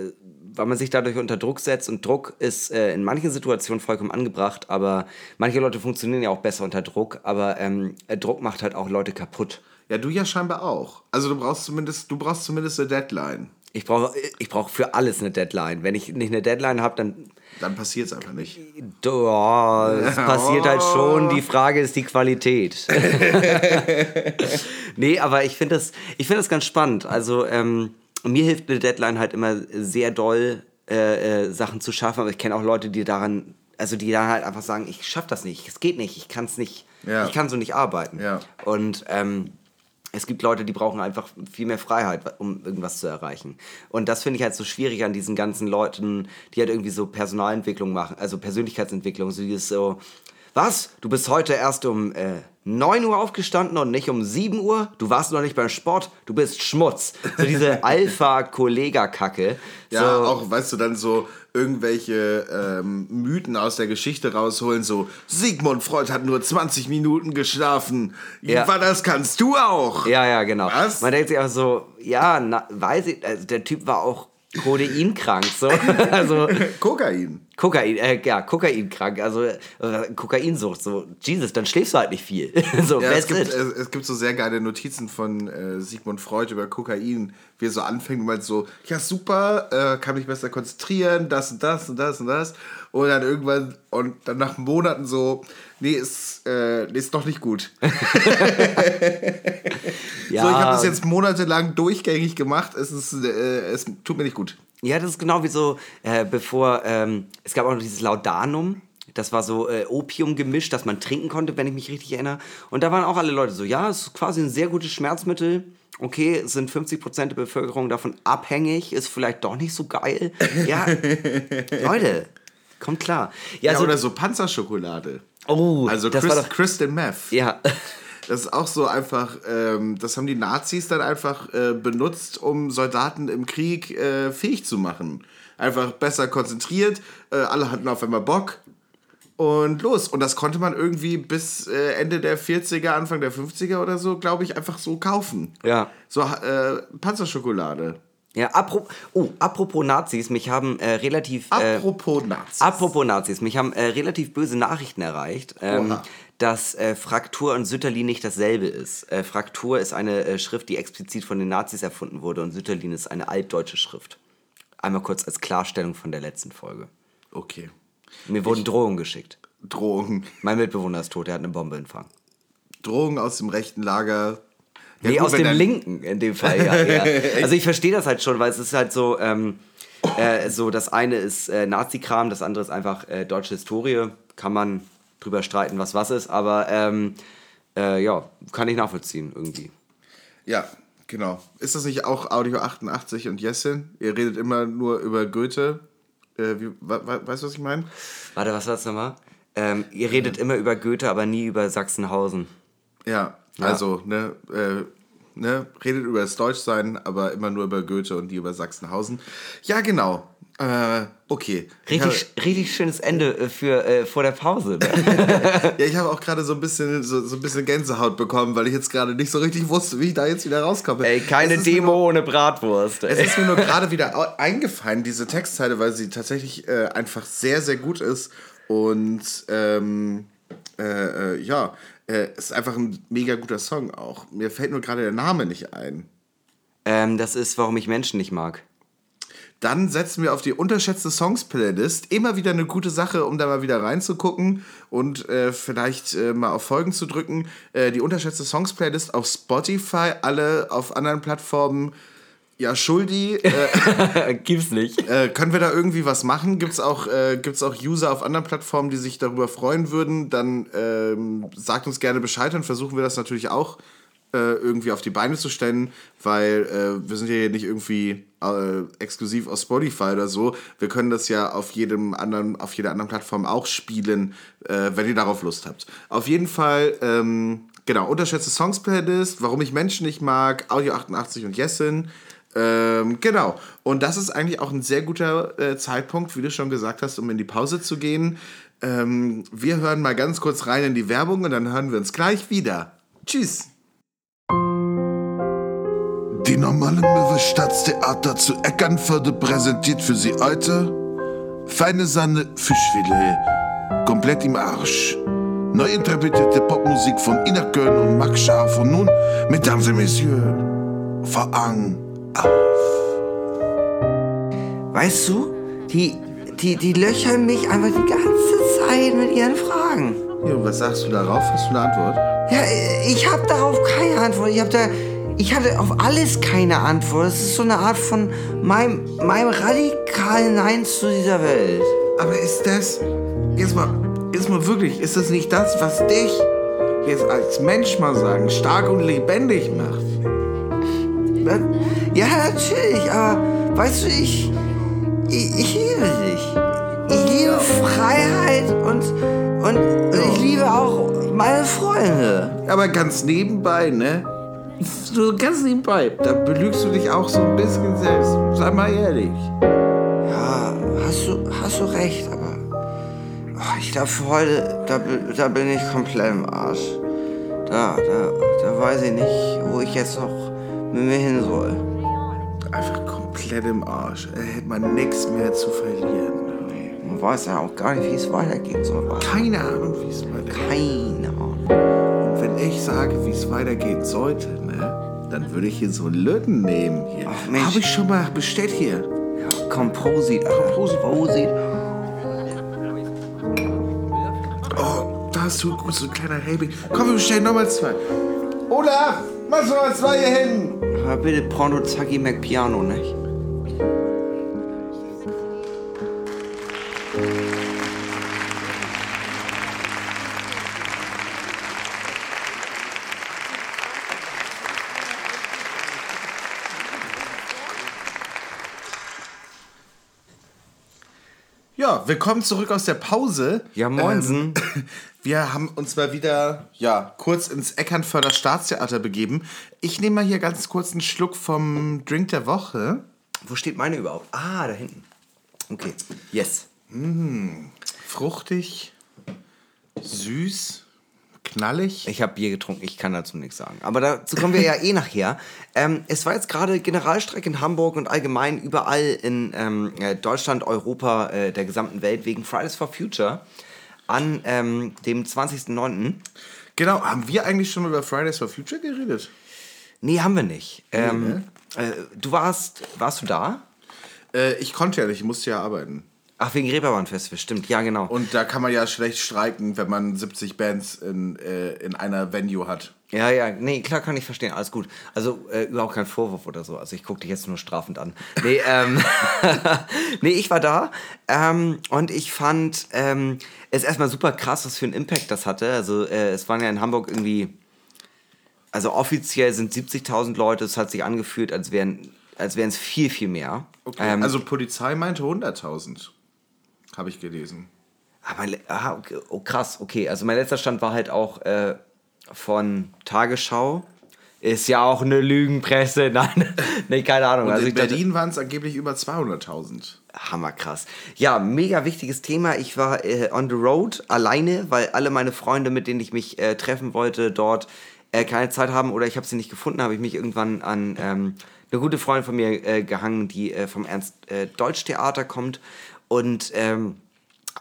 weil man sich dadurch unter Druck setzt und Druck ist äh, in manchen Situationen vollkommen angebracht, aber manche Leute funktionieren ja auch besser unter Druck, aber ähm, äh, Druck macht halt auch Leute kaputt. Ja, du ja scheinbar auch. Also du brauchst zumindest, du brauchst zumindest eine Deadline. Ich brauche ich brauch für alles eine Deadline. Wenn ich nicht eine Deadline habe, dann. Dann passiert es einfach nicht. Oh, es passiert halt schon. Die Frage ist die Qualität. nee, aber ich finde das, ich find das ganz spannend. Also, ähm, mir hilft eine Deadline halt immer sehr doll, äh, äh, Sachen zu schaffen. Aber ich kenne auch Leute, die daran, also die dann halt einfach sagen, ich schaffe das nicht, es geht nicht, ich kann es nicht, Ja. ich kann so nicht arbeiten. Ja. Und ähm, es gibt Leute, die brauchen einfach viel mehr Freiheit, um irgendwas zu erreichen. Und das finde ich halt so schwierig an diesen ganzen Leuten, die halt irgendwie so Personalentwicklung machen, also Persönlichkeitsentwicklung, so dieses so, was? Du bist heute erst um äh, 9 Uhr aufgestanden und nicht um 7 Uhr? Du warst noch nicht beim Sport? Du bist Schmutz. So diese Alpha-Kollega-Kacke. Ja, so, auch, weißt du, dann so irgendwelche ähm, Mythen aus der Geschichte rausholen, so Sigmund Freud hat nur 20 Minuten geschlafen. Ja. Ja. Das kannst du auch. Ja, ja, genau. Was? Man denkt sich auch so, ja, na, weiß ich, also der Typ war auch kodeinkrank, so. also, Kokain. Kokain, äh, ja, kokainkrank, also äh, Kokainsucht, so, Jesus, dann schläfst du halt nicht viel. so, Ja, es gibt, es, es gibt so sehr geile Notizen von äh, Sigmund Freud über Kokain, wie er so anfängt und meint so, ja super, äh, kann mich besser konzentrieren, das und das und das und das. Und dann irgendwann, und dann nach Monaten so, nee, ist, äh, nee, ist doch nicht gut. ja, So, ich habe das jetzt monatelang durchgängig gemacht, es, ist, äh, es tut mir nicht gut. ja, das ist genau wie so, äh, bevor, ähm, es gab auch noch dieses Laudanum, das war so äh, Opium gemischt, das man trinken konnte, wenn ich mich richtig erinnere. Und da waren auch alle Leute so, ja, es ist quasi ein sehr gutes Schmerzmittel. Okay, es sind 50% der Bevölkerung davon abhängig, ist vielleicht doch nicht so geil. Ja, Leute, kommt klar. Ja, Ja, so, oder so Panzerschokolade. oh, Also das Chris, war doch, Crystal Meth. ja. Das ist auch so einfach, ähm, das haben die Nazis dann einfach äh, benutzt, um Soldaten im Krieg äh, fähig zu machen. Einfach besser konzentriert, äh, alle hatten auf einmal Bock und los. Und das konnte man irgendwie bis äh, Ende der 40er, Anfang der 50er oder so, glaube ich, einfach so kaufen. Ja. So äh, Panzerschokolade. Ja, apropos, oh, apropos Nazis, mich haben äh, relativ. Äh, Apropos Nazis. apropos Nazis, mich haben äh, relativ böse Nachrichten erreicht, ähm, dass äh, Fraktur und Sütterlin nicht dasselbe ist. Äh, Fraktur ist eine äh, Schrift, die explizit von den Nazis erfunden wurde und Sütterlin ist eine altdeutsche Schrift. Einmal kurz als Klarstellung von der letzten Folge. okay. Mir wurden Drohungen geschickt. Drohungen. Mein Mitbewohner ist tot, er hat eine Bombe empfangen. Drohungen aus dem rechten Lager. Ja, nee, gut, aus dem Linken in dem Fall, ja. eher. Also ich verstehe das halt schon, weil es ist halt so, ähm, äh, so das eine ist äh, Nazi-Kram, das andere ist einfach äh, deutsche Historie. Kann man drüber streiten, was was ist, aber ähm, äh, ja, kann ich nachvollziehen irgendwie. Ja, genau. Ist das nicht auch Audio 88 und Jessin? Ihr redet immer nur über Goethe. Äh, wie, weißt du, was ich meine? Warte, was war das nochmal? Ähm, ihr redet immer über Goethe, aber nie über Sachsenhausen. Ja, Ja. also, ne, äh, ne, redet über das Deutschsein, aber immer nur über Goethe und nie über Sachsenhausen. Ja, genau. Äh, okay. Ich Richtig, richtig schönes Ende äh, für äh, vor der Pause. Ne? ja, ich habe auch gerade so ein bisschen so, so ein bisschen Gänsehaut bekommen, weil ich jetzt gerade nicht so richtig wusste, wie ich da jetzt wieder rauskomme. Ey, keine Es Demo ohne Bratwurst. Es Ey. ist mir nur gerade wieder eingefallen, diese Textzeile, weil sie tatsächlich äh, einfach sehr, sehr gut ist. Und ähm, äh, äh, ja, äh, ist einfach ein mega guter Song auch. Mir fällt nur gerade der Name nicht ein. Ähm, das ist, warum ich Menschen nicht mag. Dann setzen wir auf die unterschätzte Songs-Playlist. Immer wieder eine gute Sache, um da mal wieder reinzugucken und äh, vielleicht äh, mal auf Folgen zu drücken. Äh, die unterschätzte Songs-Playlist auf Spotify, alle auf anderen Plattformen ja, Schuldi, äh, Gibt's nicht. äh, können wir da irgendwie was machen? Gibt es auch, äh, gibt's auch User auf anderen Plattformen, die sich darüber freuen würden? Dann ähm, sagt uns gerne Bescheid, dann versuchen wir das natürlich auch äh, irgendwie auf die Beine zu stellen, weil äh, wir sind ja hier nicht irgendwie äh, exklusiv auf Spotify oder so. Wir können das ja auf jedem anderen, auf jeder anderen Plattform auch spielen, äh, wenn ihr darauf Lust habt. Auf jeden Fall, ähm, genau, unterschätzte Songs Playlist, warum ich Menschen nicht mag, Audio 88 und Jessin. Ähm, genau. Und das ist eigentlich auch ein sehr guter äh, Zeitpunkt, wie du schon gesagt hast, um in die Pause zu gehen. Ähm, wir hören mal ganz kurz rein in die Werbung und dann hören wir uns gleich wieder. Tschüss. Die normale Möwe Staatstheater zu Eckernförde präsentiert für Sie heute feine Sahne Fischfilet, komplett im Arsch. Neu interpretierte Popmusik von Ina Köln und Max Scharf und nun, Mesdames et Messieurs, Vorhang auf. Weißt du, die, die, die löchern mich einfach die ganze Zeit mit ihren Fragen. Jo, was sagst du darauf? Hast du eine Antwort? Ja, ich habe darauf keine Antwort. Ich habe da, ich hatte auf alles keine Antwort. Das ist so eine Art von meinem, meinem radikalen Nein zu dieser Welt. Aber ist das, jetzt mal, jetzt mal wirklich, ist das nicht das, was dich jetzt als Mensch mal sagen, stark und lebendig macht? Ja, natürlich, aber weißt du, ich, ich, ich liebe dich. Ich liebe Freiheit und, und, und ich liebe auch meine Freunde. Aber ganz nebenbei, ne? So ganz nebenbei, da belügst du dich auch so ein bisschen selbst. Sei mal ehrlich. Ja, hast du, hast du recht, aber oh, ich glaube für heute, da, da bin ich komplett im Arsch. Da, da, da weiß ich nicht, wo ich jetzt noch mit mir hin soll. Einfach komplett im Arsch. Da hätte man nichts mehr zu verlieren. Man weiß ja auch gar nicht, wie es weitergehen soll. Keine Ahnung, wie es weitergeht. Keine Ahnung. Und wenn ich sage, wie es weitergehen sollte, ne? Dann würde ich hier so Löten nehmen hier. Ach, Mensch. Habe ich schon mal bestellt hier. Ja, Alter. Prosit. Prosit. Oh, da hast du gut, so ein kleiner Helbing. Komm, wir bestellen nochmal zwei. Olaf, mach noch mal zwei hier hin. Aber bitte Porno Zacki McPiano, nicht? Willkommen zurück aus der Pause. Ja, moinsen. Ähm, wir haben uns mal wieder, ja, kurz ins Eckernförder Staatstheater begeben. Ich nehme mal hier ganz kurz einen Schluck vom Drink der Woche. Wo steht meine überhaupt? Ah, da hinten. Okay, yes. Fruchtig, süß, knallig. Ich habe Bier getrunken, ich kann dazu nichts sagen. Aber dazu kommen wir ja eh nachher. Ähm, es war jetzt gerade Generalstreik in Hamburg und allgemein überall in ähm, äh, Deutschland, Europa, äh, der gesamten Welt wegen Fridays for Future an ähm, dem 20.09. Genau, haben wir eigentlich schon über Fridays for Future geredet? Nee, haben wir nicht. Ähm, äh, du warst, warst du da? Äh, ich konnte ja nicht, ich musste ja arbeiten. Ach, wegen Reeperbahn-Festival, stimmt, ja genau. Und da kann man ja schlecht streiken, wenn man 70 Bands in, äh, in einer Venue hat. Ja, ja, nee, klar kann ich verstehen, alles gut. Also äh, überhaupt kein Vorwurf oder so. Also ich gucke dich jetzt nur strafend an. Nee, ähm, nee ich war da ähm, und ich fand ähm, es erstmal super krass, was für einen Impact das hatte. Also äh, es waren ja in Hamburg irgendwie, also offiziell sind 70.000 Leute, es hat sich angefühlt, als wären als wären es viel, viel mehr. Ähm, also Polizei meinte 100.000, habe ich gelesen. Le- ah, okay, oh, krass, okay. Also mein letzter Stand war halt auch äh, von Tagesschau. Ist ja auch eine Lügenpresse. Nein, nee, keine Ahnung. Und also in Berlin waren es angeblich über 200.000. Hammerkrass. Ja, mega wichtiges Thema. Ich war äh, on the road alleine, weil alle meine Freunde, mit denen ich mich äh, treffen wollte, dort äh, keine Zeit haben oder ich habe sie nicht gefunden, habe ich mich irgendwann an ähm, eine gute Freundin von mir äh, gehangen, die äh, vom Ernst Deutsch Theater kommt und ähm,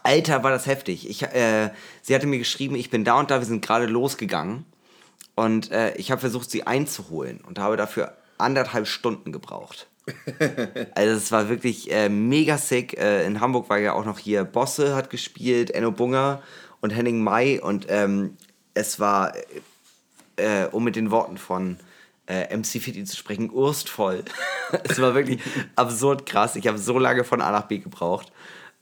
Alter, war das heftig. Ich, äh, sie hatte mir geschrieben, ich bin da und da, wir sind gerade losgegangen und äh, ich habe versucht, sie einzuholen und habe dafür anderthalb Stunden gebraucht. Also es war wirklich äh, mega sick. Äh, in Hamburg war ja auch noch hier Bosse hat gespielt, Enno Bunger und Henning May und ähm, es war, äh, um mit den Worten von äh, MC Fitti zu sprechen, urstvoll. es war wirklich absurd krass. Ich habe so lange von A nach B gebraucht.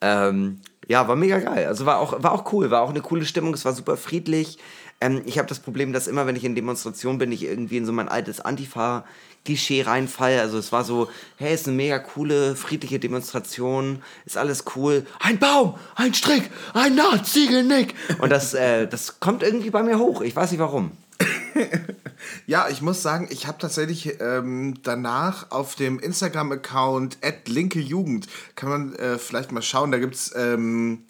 Ähm, ja, war mega geil. Also war auch, war auch cool, war auch eine coole Stimmung, es war super friedlich. Ähm, ich habe das Problem, dass immer, wenn ich in Demonstrationen bin, ich irgendwie in so mein altes Antifa-Klischee reinfalle. Also es war so, hey, ist eine mega coole, friedliche Demonstration, ist alles cool. Ein Baum, ein Strick, ein Naht-Ziegelnick. Und das, äh, das kommt irgendwie bei mir hoch. Ich weiß nicht warum. Ja, ich muss sagen, ich habe tatsächlich ähm, danach auf dem Instagram-Account linke Jugend, kann man äh, vielleicht mal schauen, da gibt es ähm,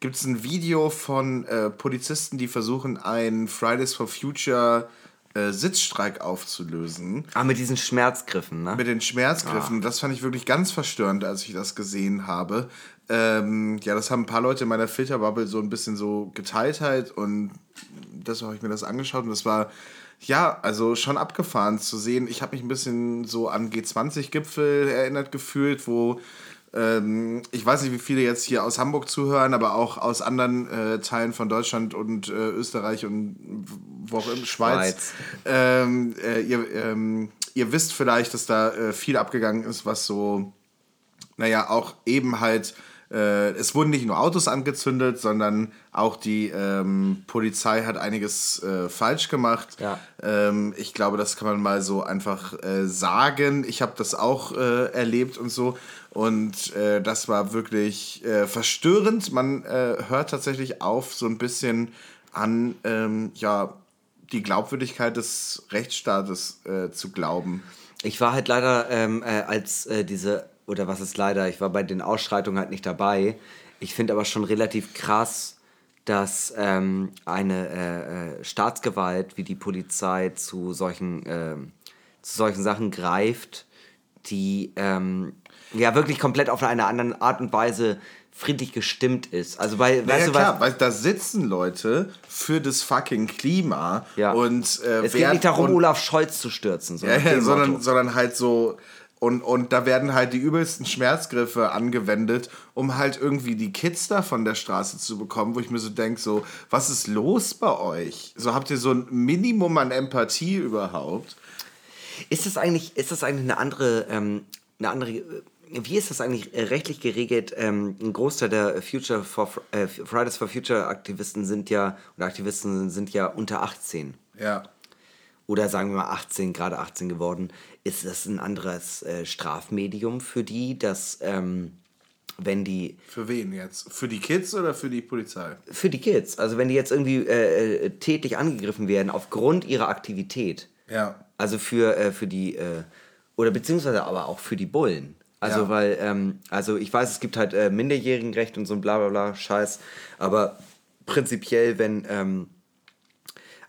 gibt's ein Video von äh, Polizisten, die versuchen, einen Fridays for Future äh, Sitzstreik aufzulösen. Ah, mit diesen Schmerzgriffen, ne? Mit den Schmerzgriffen. Das fand ich wirklich ganz verstörend, als ich das gesehen habe. Ähm, ja, das haben ein paar Leute in meiner Filterbubble so ein bisschen so geteilt halt und deshalb habe ich mir das angeschaut und das war ja, also schon abgefahren zu sehen. Ich habe mich ein bisschen so an G20-Gipfel erinnert gefühlt, wo ähm, ich weiß nicht, wie viele jetzt hier aus Hamburg zuhören, aber auch aus anderen äh, Teilen von Deutschland und äh, Österreich und wo auch immer, Schweiz. Schweiz. Ähm, äh, ihr, ähm, ihr wisst vielleicht, dass da äh, viel abgegangen ist, was so, naja, auch eben halt äh, es wurden nicht nur Autos angezündet, sondern auch die ähm, Polizei hat einiges äh, falsch gemacht. Ja. Ähm, ich glaube, das kann man mal so einfach äh, sagen. Ich habe das auch äh, erlebt und so. Und äh, das war wirklich äh, verstörend. Man hört tatsächlich auf, so ein bisschen an ähm, ja, die Glaubwürdigkeit des Rechtsstaates zu glauben. Ich war halt leider, ähm, äh, als diese, oder was ist leider, ich war bei den Ausschreitungen halt nicht dabei. Ich finde aber schon relativ krass, dass ähm, eine äh, äh, Staatsgewalt wie die Polizei zu solchen, ähm, zu solchen Sachen greift, die ähm, ja wirklich komplett auf eine andere Art und Weise friedlich gestimmt ist. Also bei, Ja, weißt ja du, klar, weil da sitzen Leute für das fucking Klima Ja. und äh, es geht nicht darum, Olaf Scholz zu stürzen, ja, sondern, ja, dem sondern, sondern halt so und, und da werden halt die übelsten Schmerzgriffe angewendet, um halt irgendwie die Kids da von der Straße zu bekommen, wo ich mir so denke, so, was ist los bei euch? So habt ihr so ein Minimum an Empathie überhaupt? Ist das eigentlich, ist das eigentlich eine andere, ähm, eine andere, äh, wie ist das eigentlich äh, rechtlich geregelt? Ähm, ein Großteil der Future for, äh, Fridays for Future Aktivisten sind ja, oder Aktivisten sind ja unter 18. Ja. Oder sagen wir mal 18, gerade 18 geworden. Ist das ein anderes äh, Strafmedium für die, dass, ähm, wenn die, Für wen jetzt? Für die Kids oder für die Polizei? für die Kids, also wenn die jetzt irgendwie äh, äh, tätlich angegriffen werden aufgrund ihrer Aktivität, Ja. Also für, äh, für die, äh, oder beziehungsweise aber auch für die Bullen. Also Ja. weil, ähm, also ich weiß, es gibt halt äh, Minderjährigenrecht und so ein bla bla bla Scheiß, aber prinzipiell, wenn ähm,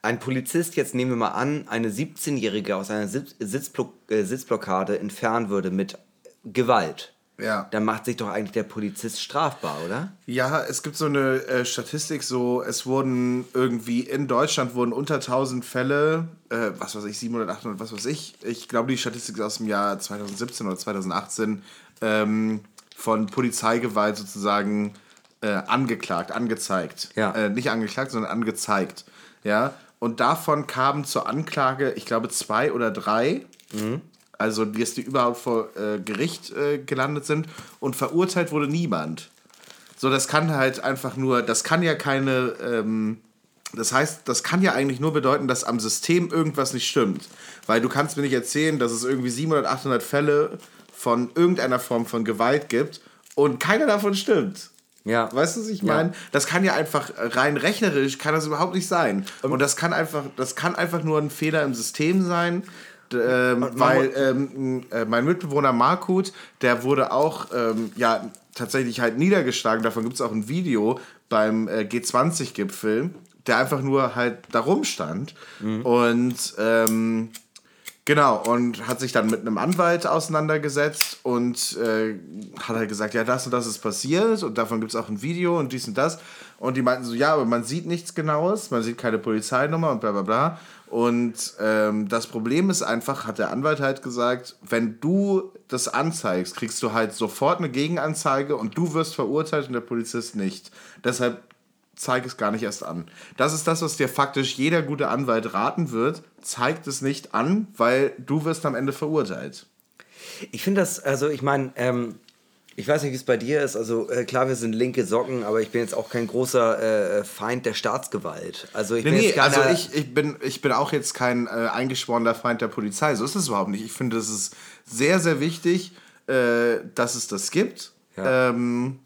ein Polizist jetzt, nehmen wir mal an, eine 17-Jährige aus einer Sitz Sitzblock äh, Sitzblockade entfernen würde mit Gewalt, Ja. dann macht sich doch eigentlich der Polizist strafbar, oder? Ja, es gibt so eine äh, Statistik, so es wurden irgendwie in Deutschland wurden unter 1000 Fälle, äh, was weiß ich, 700, 800, was weiß ich. Ich glaube, die Statistik ist aus dem Jahr 2017 oder 2018 ähm, von Polizeigewalt sozusagen äh, angeklagt, angezeigt. Ja. Äh, nicht angeklagt, sondern angezeigt. Ja. Und davon kamen zur Anklage, ich glaube, zwei oder drei. Also, die, die überhaupt vor äh, Gericht äh, gelandet sind. Und verurteilt wurde niemand. So, das kann halt einfach nur, das kann ja keine, ähm, das heißt, das kann ja eigentlich nur bedeuten, dass am System irgendwas nicht stimmt. Weil du kannst mir nicht erzählen, dass es irgendwie 700, 800 Fälle von irgendeiner Form von Gewalt gibt und keiner davon stimmt. Ja. Weißt du, was ich Ja. meine? Das kann ja einfach rein rechnerisch kann das überhaupt nicht sein. Und das kann einfach, das kann einfach nur ein Fehler im System sein. Ähm, weil ähm, äh, mein Mitbewohner Markut, der wurde auch ähm, ja tatsächlich halt niedergeschlagen. Davon gibt es auch ein Video beim äh, G20-Gipfel, der einfach nur halt da rumstand. Und ähm, Genau, und hat sich dann mit einem Anwalt auseinandergesetzt und äh, hat halt gesagt, ja, das und das ist passiert und davon gibt es auch ein Video und dies und das. Und die meinten so, ja, aber man sieht nichts Genaues, man sieht keine Polizeinummer und bla bla bla. Und ähm, das Problem ist einfach, hat der Anwalt halt gesagt, wenn du das anzeigst, kriegst du halt sofort eine Gegenanzeige und du wirst verurteilt und der Polizist nicht. Deshalb zeig es gar nicht erst an. Das ist das, was dir faktisch jeder gute Anwalt raten wird. Zeig es nicht an, weil du wirst am Ende verurteilt. Ich finde das, also ich meine, ähm, ich weiß nicht, wie es bei dir ist. Also äh, klar, wir sind linke Socken, aber ich bin jetzt auch kein großer äh, Feind der Staatsgewalt. Also ich Nee, bin nee, jetzt also ich, ich, bin, ich bin auch jetzt kein äh, eingeschworener Feind der Polizei. So ist es überhaupt nicht. Ich finde, es ist sehr, sehr wichtig, äh, dass es das gibt. Ja. Ähm,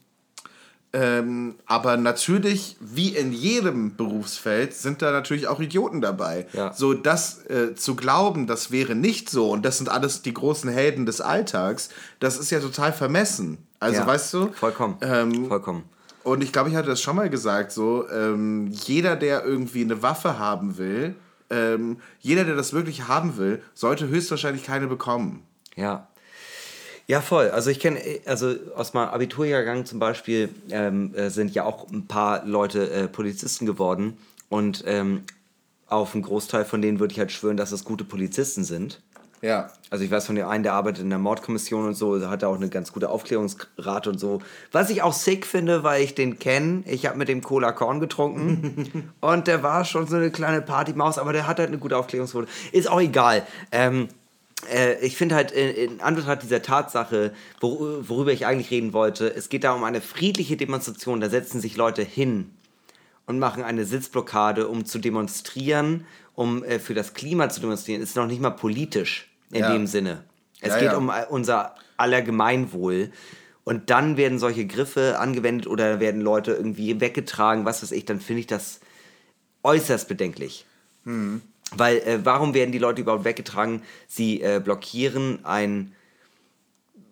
ähm, aber natürlich, wie in jedem Berufsfeld, sind da natürlich auch Idioten dabei. Ja. So, das äh, zu glauben, das wäre nicht so und das sind alles die großen Helden des Alltags, das ist ja total vermessen. Also, Ja, weißt du? Vollkommen. Ähm, vollkommen. Und ich glaube, ich hatte das schon mal gesagt, so, ähm, jeder, der irgendwie eine Waffe haben will, ähm, jeder, der das wirklich haben will, sollte höchstwahrscheinlich keine bekommen. Ja. Ja, voll. Also ich kenne, also aus meinem Abiturjahrgang zum Beispiel ähm, äh, sind ja auch ein paar Leute äh, Polizisten geworden und ähm, auf einen Großteil von denen würde ich halt schwören, dass es gute Polizisten sind. Ja. Also ich weiß von dem einen, der arbeitet in der Mordkommission und so, der hat auch eine ganz gute Aufklärungsrate und so. Was ich auch sick finde, weil ich den kenne. Ich habe mit dem Cola Korn getrunken und der war schon so eine kleine Partymaus, aber der hat halt eine gute Aufklärungsquote. Ist auch egal. Ähm, äh, ich finde halt in, in Anbetracht dieser Tatsache, wor worüber ich eigentlich reden wollte, es geht da um eine friedliche Demonstration. Da setzen sich Leute hin und machen eine Sitzblockade, um zu demonstrieren, um äh, für das Klima zu demonstrieren, ist noch nicht mal politisch in Ja. dem Sinne. Es Ja, geht ja. um äh, unser aller Gemeinwohl. Und dann werden solche Griffe angewendet oder werden Leute irgendwie weggetragen, was weiß ich, dann finde ich das äußerst bedenklich. Hm. Weil äh, warum werden die Leute überhaupt weggetragen? Sie äh, blockieren ein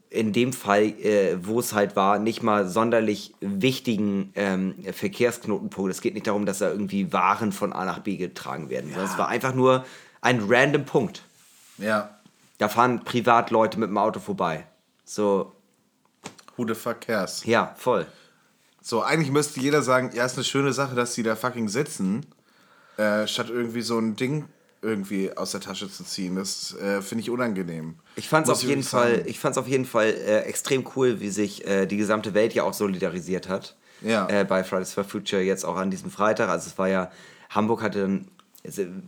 in dem Fall, äh, wo es halt war, nicht mal sonderlich wichtigen ähm, Verkehrsknotenpunkt. Es geht nicht darum, dass da irgendwie Waren von A nach B getragen werden, sondern es war einfach nur ein random Punkt. Ja. Da fahren privat Leute mit dem Auto vorbei. So, Who the fuck cares? ja, voll. So, eigentlich müsste jeder sagen, ja, ist eine schöne Sache, dass die da fucking sitzen, äh, statt irgendwie so ein Ding irgendwie aus der Tasche zu ziehen. Das äh, finde ich unangenehm. Ich fand es auf jeden Fall, sagen. ich fand's auf jeden Fall äh, extrem cool, wie sich äh, die gesamte Welt ja auch solidarisiert hat. Ja. Äh, bei Fridays for Future jetzt auch an diesem Freitag. Also es war ja, Hamburg hatte dann,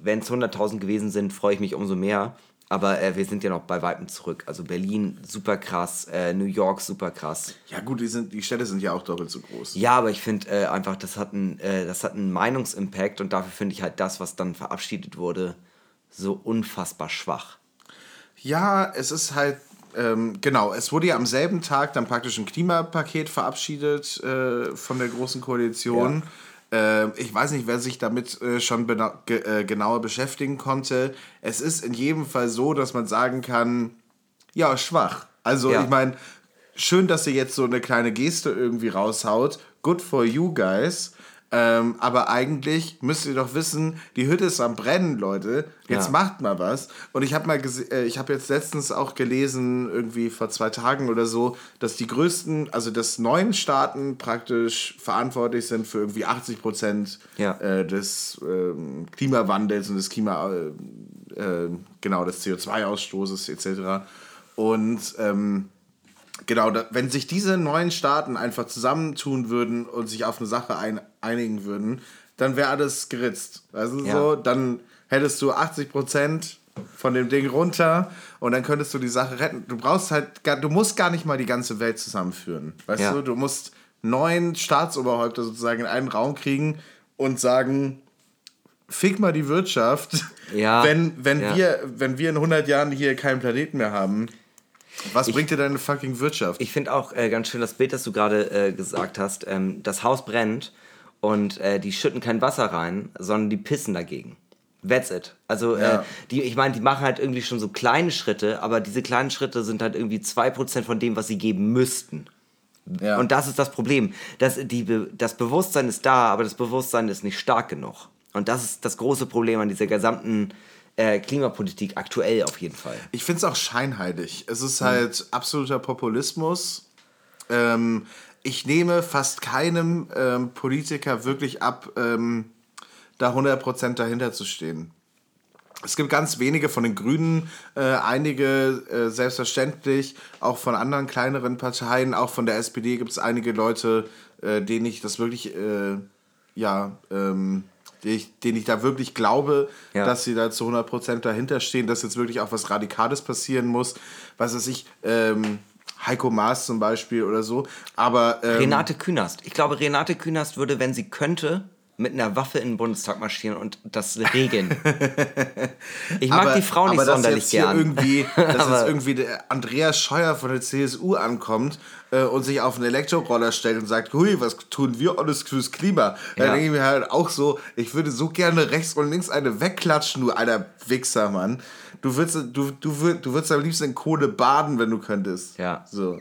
wenn es 100.000 gewesen sind, freue ich mich umso mehr. Aber äh, wir sind ja noch bei Weitem zurück. Also Berlin super krass, äh, New York super krass. Ja, gut, die, sind, die Städte sind ja auch doppelt so groß. Ja, aber ich finde äh, einfach, das hat, einen, äh, das hat einen Meinungsimpact und dafür finde ich halt das, was dann verabschiedet wurde, so unfassbar schwach. Ja, es ist halt, ähm, genau, es wurde ja am selben Tag dann praktisch ein Klimapaket verabschiedet äh, von der Großen Koalition. Äh, ich weiß nicht, wer sich damit äh, schon ge äh, genauer beschäftigen konnte. Es ist in jedem Fall so, dass man sagen kann, ja, schwach. Also Ja. ich meine, schön, dass ihr jetzt so eine kleine Geste irgendwie raushaut. Good for you guys. Ähm, aber eigentlich müsst ihr doch wissen, die Hütte ist am Brennen, Leute. Jetzt Ja. macht mal was. Und ich habe mal äh, ich habe jetzt letztens auch gelesen, irgendwie vor zwei Tagen oder so, dass die größten, also dass neun Staaten praktisch verantwortlich sind für irgendwie 80 Prozent Ja. äh, des ähm, Klimawandels und des Klima, äh, äh, genau des CO2-Ausstoßes etc. Und ähm, genau, da, wenn sich diese neuen Staaten einfach zusammentun würden und sich auf eine Sache ein, einigen würden, dann wäre alles geritzt. Also Ja. so, dann hättest du 80 Prozent von dem Ding runter und dann könntest du die Sache retten. Du brauchst halt, gar, du musst gar nicht mal die ganze Welt zusammenführen. Weißt Ja. du, du musst neun Staatsoberhäupter sozusagen in einen Raum kriegen und sagen, fick mal die Wirtschaft. Ja. Wenn, wenn, Ja. wir, wenn wir in 100 Jahren hier keinen Planeten mehr haben, was bringt dir deine fucking Wirtschaft? Ich finde auch äh, ganz schön das Bild, das du gerade äh, gesagt hast. Ähm, das Haus brennt und äh, die schütten kein Wasser rein, sondern die pissen dagegen. That's it. Also, äh, Ja. die, ich meine, die machen halt irgendwie schon so kleine Schritte, aber diese kleinen Schritte sind halt irgendwie 2% von dem, was sie geben müssten. ja. Und das ist das Problem. Das, die, das Bewusstsein ist da, aber das Bewusstsein ist nicht stark genug. Und das ist das große Problem an dieser gesamten äh, Klimapolitik aktuell auf jeden Fall. Ich finde es auch scheinheilig. Es ist halt absoluter Populismus. Ähm, ich nehme fast keinem ähm, Politiker wirklich ab, ähm, da 100% dahinter zu stehen. Es gibt ganz wenige von den Grünen, äh, einige äh, selbstverständlich, auch von anderen kleineren Parteien, auch von der SPD gibt es einige Leute, äh, denen ich das wirklich äh, ja, ähm, ich, den ich da wirklich glaube, Ja. dass sie da zu 100% dahinter stehen, dass jetzt wirklich auch was Radikales passieren muss. Was weiß ich, ähm, Heiko Maas zum Beispiel oder so. Aber ähm, Renate Künast. Ich glaube, Renate Künast würde, wenn sie könnte, mit einer Waffe in den Bundestag marschieren und das regeln. Ich mag die Frau nicht aber dass sonderlich jetzt hier gern. Irgendwie, dass Aber- jetzt irgendwie der Andreas Scheuer von der CSU ankommt äh, und sich auf einen Elektroroller stellt und sagt, hui, was tun wir alles fürs Klima? Da Ja. denke ich mir halt auch so, ich würde so gerne rechts und links eine wegklatschen, du alter Wichser, Mann. Du würdest, du, du, würd, du würdest am liebsten in Kohle baden, wenn du könntest. Ja. So.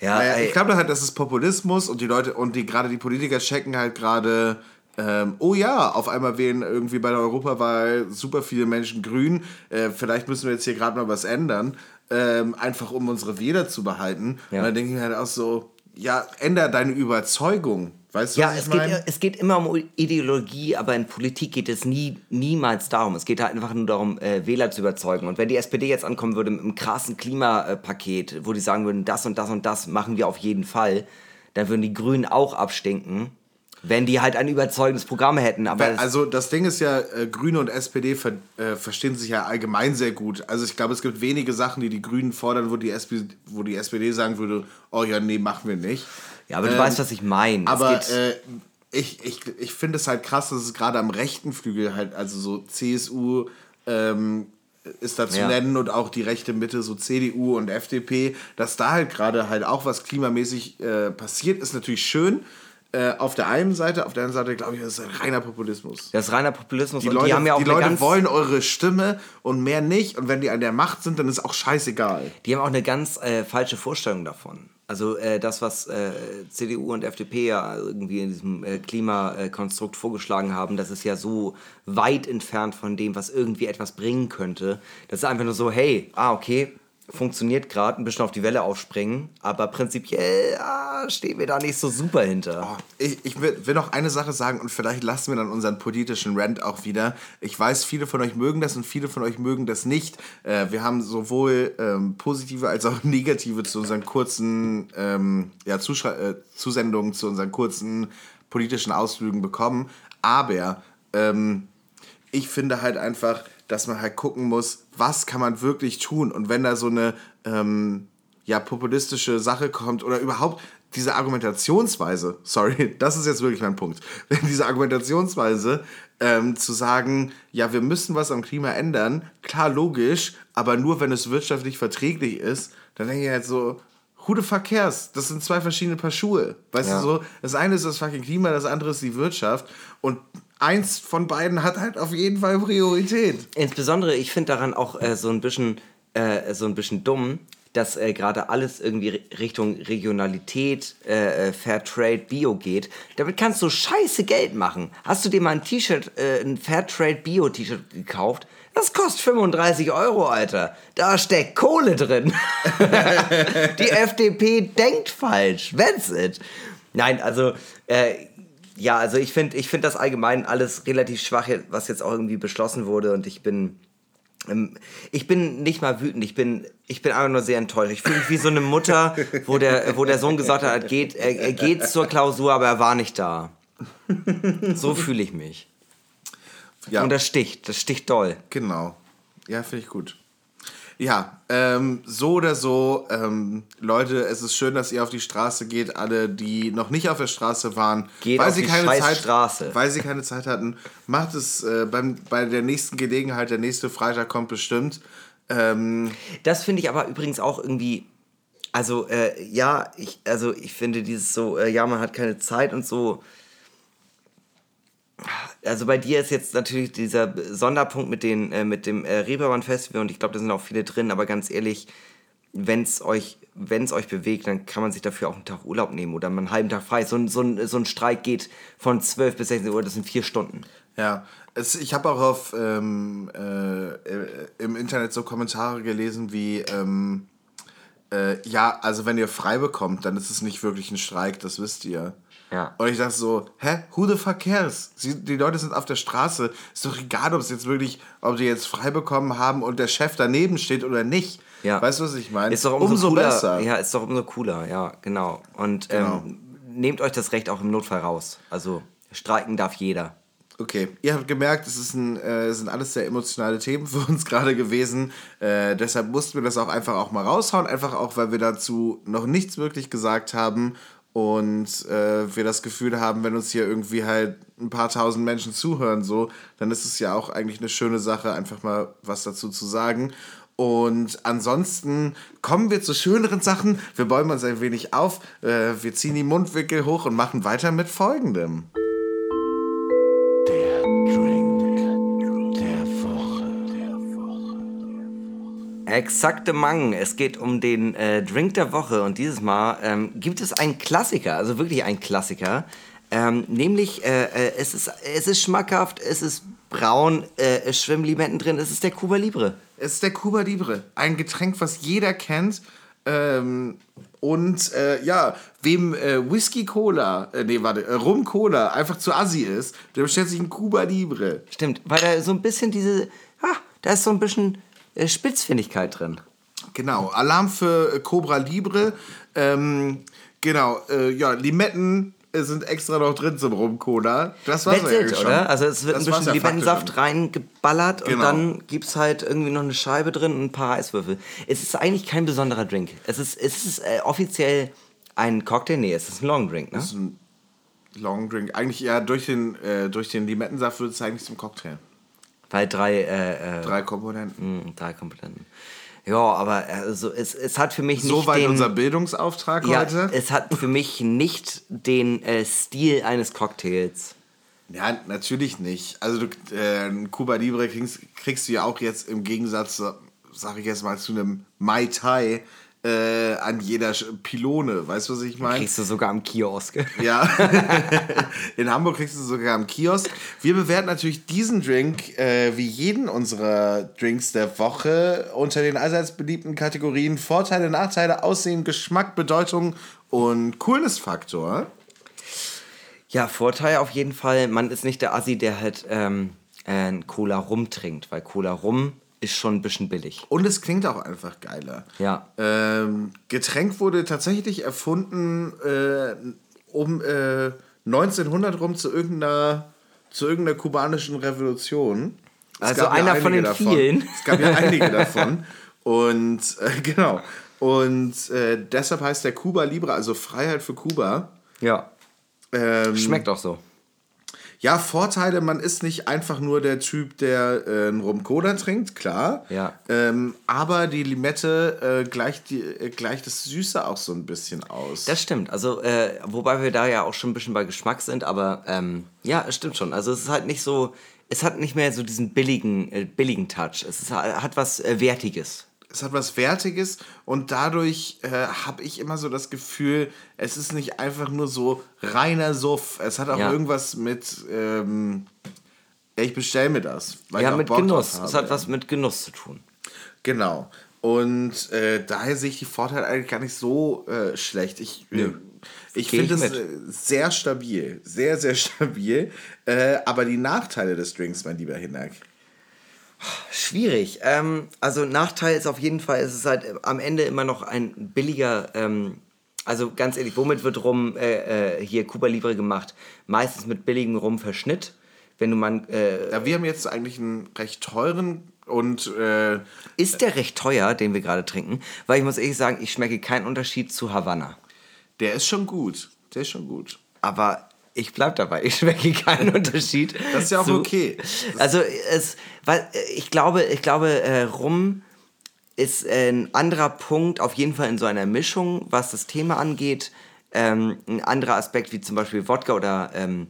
ja, Naja, ich glaube halt, das ist Populismus und die Leute und die gerade die Politiker checken halt gerade, ähm, oh ja, auf einmal wählen irgendwie bei der Europawahl super viele Menschen grün. Äh, vielleicht müssen wir jetzt hier gerade mal was ändern, ähm, einfach um unsere Wähler zu behalten. Ja. Und dann denke ich mir halt auch so, ja, änder deine Überzeugung. Weißt du, ja was es, ich geht, es geht immer um Ideologie, aber in Politik geht es nie, niemals darum. Es geht halt einfach nur darum, äh, Wähler zu überzeugen. Und wenn die SPD jetzt ankommen würde mit einem krassen Klimapaket, wo die sagen würden, das und das und das machen wir auf jeden Fall, dann würden die Grünen auch abstinken, wenn die halt ein überzeugendes Programm hätten. Aber also das Ding ist ja, äh, Grüne und SPD ver äh, verstehen sich ja allgemein sehr gut. Also ich glaube, es gibt wenige Sachen, die die Grünen fordern, wo die, SPD, wo die SPD sagen würde, oh ja, nee, machen wir nicht. ja, aber du ähm, weißt, was ich meine. Aber äh, ich, ich, ich finde es halt krass, dass es gerade am rechten Flügel halt, also so CSU ähm, ist da zu Ja. nennen und auch die rechte Mitte, so CDU und FDP, dass da halt gerade halt auch was klimamäßig äh, passiert, ist natürlich schön. Äh, auf der einen Seite, auf der anderen Seite glaube ich, das ist ein reiner Populismus. das ist reiner Populismus Die Leute, die haben ja auch die Leute wollen eure Stimme und mehr nicht. Und wenn die an der Macht sind, dann ist auch scheißegal. Die haben auch eine ganz äh, falsche Vorstellung davon. Also äh, das, was äh, CDU und FDP ja irgendwie in diesem äh, Klimakonstrukt vorgeschlagen haben, das ist ja so weit entfernt von dem, was irgendwie etwas bringen könnte. Das ist einfach nur so, hey, ah, okay, funktioniert gerade, ein bisschen auf die Welle aufspringen, aber prinzipiell ah, stehen wir da nicht so super hinter. Ich, ich will, will noch eine Sache sagen und vielleicht lassen wir dann unseren politischen Rant auch wieder. Ich weiß, viele von euch mögen das und viele von euch mögen das nicht. Äh, wir haben sowohl ähm, positive als auch negative zu unseren kurzen ähm, ja, äh, Zusendungen, zu unseren kurzen politischen Ausflügen bekommen. Aber ähm, ich finde halt einfach, dass man halt gucken muss, was kann man wirklich tun. Und wenn da so eine ähm, ja, populistische Sache kommt oder überhaupt diese Argumentationsweise, sorry, das ist jetzt wirklich mein Punkt, wenn diese Argumentationsweise ähm, zu sagen, ja, wir müssen was am Klima ändern, klar, logisch, aber nur wenn es wirtschaftlich verträglich ist, dann denke ich halt so, who the fuck cares? Das sind zwei verschiedene Paar Schuhe. Weißt Ja. du so? Das eine ist das fucking Klima, das andere ist die Wirtschaft. Und eins von beiden hat halt auf jeden Fall Priorität. Insbesondere, ich finde daran auch äh, so ein bisschen äh, so ein bisschen dumm, dass äh, gerade alles irgendwie ri- Richtung Regionalität, äh, äh, Fairtrade, Bio geht. Damit kannst du scheiße Geld machen. Hast du dir mal ein T-Shirt, äh, ein Fairtrade Bio T-Shirt gekauft? Das kostet 35 Euro, Alter. Da steckt Kohle drin. Die FDP denkt falsch. That's it. Nein, also, äh, ja, also ich finde ich find das allgemein alles relativ schwach, was jetzt auch irgendwie beschlossen wurde und ich bin. ähm, Ich bin nicht mal wütend, ich bin, ich bin einfach nur sehr enttäuscht. Ich fühle mich wie so eine Mutter, wo der, wo der Sohn gesagt hat, er geht, er, er geht zur Klausur, aber er war nicht da. So fühle ich mich. Ja, Und das sticht, das sticht doll. genau. Ja, finde ich gut. Ja, ähm, so oder so, ähm, Leute, es ist schön, dass ihr auf die Straße geht. Alle, die noch nicht auf der Straße waren, Geht weil auf sie die keine Zeit, Straße. weil sie keine Zeit hatten, macht es äh, beim, bei der nächsten Gelegenheit. Der nächste Freitag kommt bestimmt. Ähm, Das finde ich aber übrigens auch irgendwie. Also, äh, ja, ich, also ich finde dieses so, äh, ja, man hat keine Zeit und so. Also bei dir ist jetzt natürlich dieser Sonderpunkt mit, den, äh, mit dem äh, Reeperbahn Festival und ich glaube, da sind auch viele drin, aber ganz ehrlich, wenn es euch, wenn's euch bewegt, dann kann man sich dafür auch einen Tag Urlaub nehmen oder einen halben Tag frei. So ein, so so ein Streik geht von 12 bis 16 Uhr, das sind vier Stunden. Ja, es, ich habe auch auf ähm, äh, äh, im Internet so Kommentare gelesen wie ähm, äh, ja, also wenn ihr frei bekommt, dann ist es nicht wirklich ein Streik, das wisst ihr. Ja. Und ich dachte so, hä, who the fuck cares? Sie, die Leute sind auf der Straße. Ist doch egal, ob es jetzt wirklich, ob die jetzt frei bekommen haben und der Chef daneben steht oder nicht. Ja. Weißt du, was ich meine? Ist doch umso, cooler. besser. Ja, ist doch umso cooler, ja, genau. Und Genau. Ähm, nehmt euch das Recht auch im Notfall raus. Also streiken darf jeder. Okay, ihr habt gemerkt, es ist ein, äh, es sind alles sehr emotionale Themen für uns gerade gewesen. Äh, deshalb mussten wir das auch einfach auch mal raushauen, einfach auch, weil wir dazu noch nichts wirklich gesagt haben und äh, wir das Gefühl haben, wenn uns hier irgendwie halt ein paar tausend Menschen zuhören, so, dann ist es ja auch eigentlich eine schöne Sache, einfach mal was dazu zu sagen. Und ansonsten kommen wir zu schöneren Sachen. Wir bäumen uns ein wenig auf. Äh, wir ziehen die Mundwinkel hoch und machen weiter mit folgendem. Exakte Mang. Es geht um den äh, Drink der Woche und dieses Mal ähm, gibt es einen Klassiker, also wirklich einen Klassiker. Ähm, nämlich, äh, äh, es, ist, es ist schmackhaft, es ist braun, äh, es schwimmen Limetten drin, es ist der Cuba Libre. Es ist der Cuba Libre. Ein Getränk, was jeder kennt. Ähm, und äh, ja, wem äh, Whisky Cola, äh, nee, warte, äh, Rum Cola einfach zu assi ist, der bestellt sich ein Cuba Libre. Stimmt, weil da so ein bisschen diese, ah, da ist so ein bisschen Spitzfindigkeit drin. Genau, Alarm für äh, Cobra Libre. Ähm, genau, äh, ja, Limetten äh, sind extra noch drin zum Rum Cola. Das war's Wettelt, eigentlich schon. oder? Also es wird Das ein bisschen Limettensaft reingeballert Genau. und dann gibt es halt irgendwie noch eine Scheibe drin und ein paar Eiswürfel. Es ist eigentlich kein besonderer Drink. Es ist, es ist äh, offiziell ein Cocktail, nee, es ist ein Long Drink, ne? Long Drink. Eigentlich ja, durch den, äh, durch den Limettensaft wird es eigentlich zum Cocktail. Weil drei, äh, äh, Drei Komponenten. mh, drei Komponenten. Ja, aber also es, es hat für mich nicht Soweit unser Bildungsauftrag ja, heute. es hat für mich nicht den äh, Stil eines Cocktails. Ja, natürlich nicht. Also du, äh, Cuba Libre kriegst, kriegst du ja auch jetzt im Gegensatz, sag ich jetzt mal, zu einem Mai Tai äh, an jeder Pylone. Weißt du, was ich meine? Kriegst du sogar am Kiosk. Ja. In Hamburg kriegst du sogar am Kiosk. Wir bewerten natürlich diesen Drink äh, wie jeden unserer Drinks der Woche unter den allseits beliebten Kategorien Vorteile, Nachteile, Aussehen, Geschmack, Bedeutung und Coolness-Faktor. Ja, Vorteil auf jeden Fall, man ist nicht der Assi, der halt ähm, äh, Cola rum trinkt, weil Cola rum ist schon ein bisschen billig. Und es klingt auch einfach geiler. Ja. Ähm, Getränk wurde tatsächlich erfunden äh, um äh, 1900 rum zu irgendeiner, zu irgendeiner kubanischen Revolution. Es Also einer von einige den vielen. Es gab ja einige davon. Und äh, genau. Und äh, deshalb heißt der Cuba Libre, also Freiheit für Kuba. Ja. Ähm, Schmeckt auch so. Ja, Vorteile, man ist nicht einfach nur der Typ, der äh, einen Rum Cola trinkt, klar. Ja. Ähm, aber die Limette äh, gleicht, die, äh, gleicht das Süße auch so ein bisschen aus. Das stimmt. Also, äh, wobei wir da ja auch schon ein bisschen bei Geschmack sind, aber ähm, ja, es stimmt schon. Also es ist halt nicht so, es hat nicht mehr so diesen billigen, äh, billigen Touch. Es ist, hat was äh, Wertiges. Es hat was Wertiges und dadurch äh, habe ich immer so das Gefühl, es ist nicht einfach nur so reiner Suff. Es hat auch Ja. irgendwas mit, ähm, ja, ich bestelle mir das. Weil ich ja, auch mit Bock Genuss. Es hat was mit Genuss zu tun. Genau. Und äh, daher sehe ich die Vorteile eigentlich gar nicht so äh, schlecht. Ich, äh, ich ich finde es äh, sehr stabil. Sehr, sehr stabil. Äh, aber die Nachteile des Drinks, mein lieber Hinak. Schwierig. Ähm, also Nachteil ist auf jeden Fall, es ist halt am Ende immer noch ein billiger, ähm, also ganz ehrlich, womit wird Rum äh, äh, hier Cuba Libre gemacht? Meistens mit billigem Rumverschnitt. Wenn du mal, äh, Ja, wir haben jetzt eigentlich einen recht teuren und äh, ist der recht teuer, den wir gerade trinken, weil ich muss ehrlich sagen, ich schmecke keinen Unterschied zu Havanna. der ist schon gut. Der ist schon gut. Aber ich bleib dabei, ich schmecke keinen Unterschied. Das ist ja auch zu- okay. Also es, weil äh, ich glaube, ich glaube, äh, Rum ist äh, ein anderer Punkt, auf jeden Fall in so einer Mischung, was das Thema angeht. Ähm, ein anderer Aspekt wie zum Beispiel Wodka oder ähm,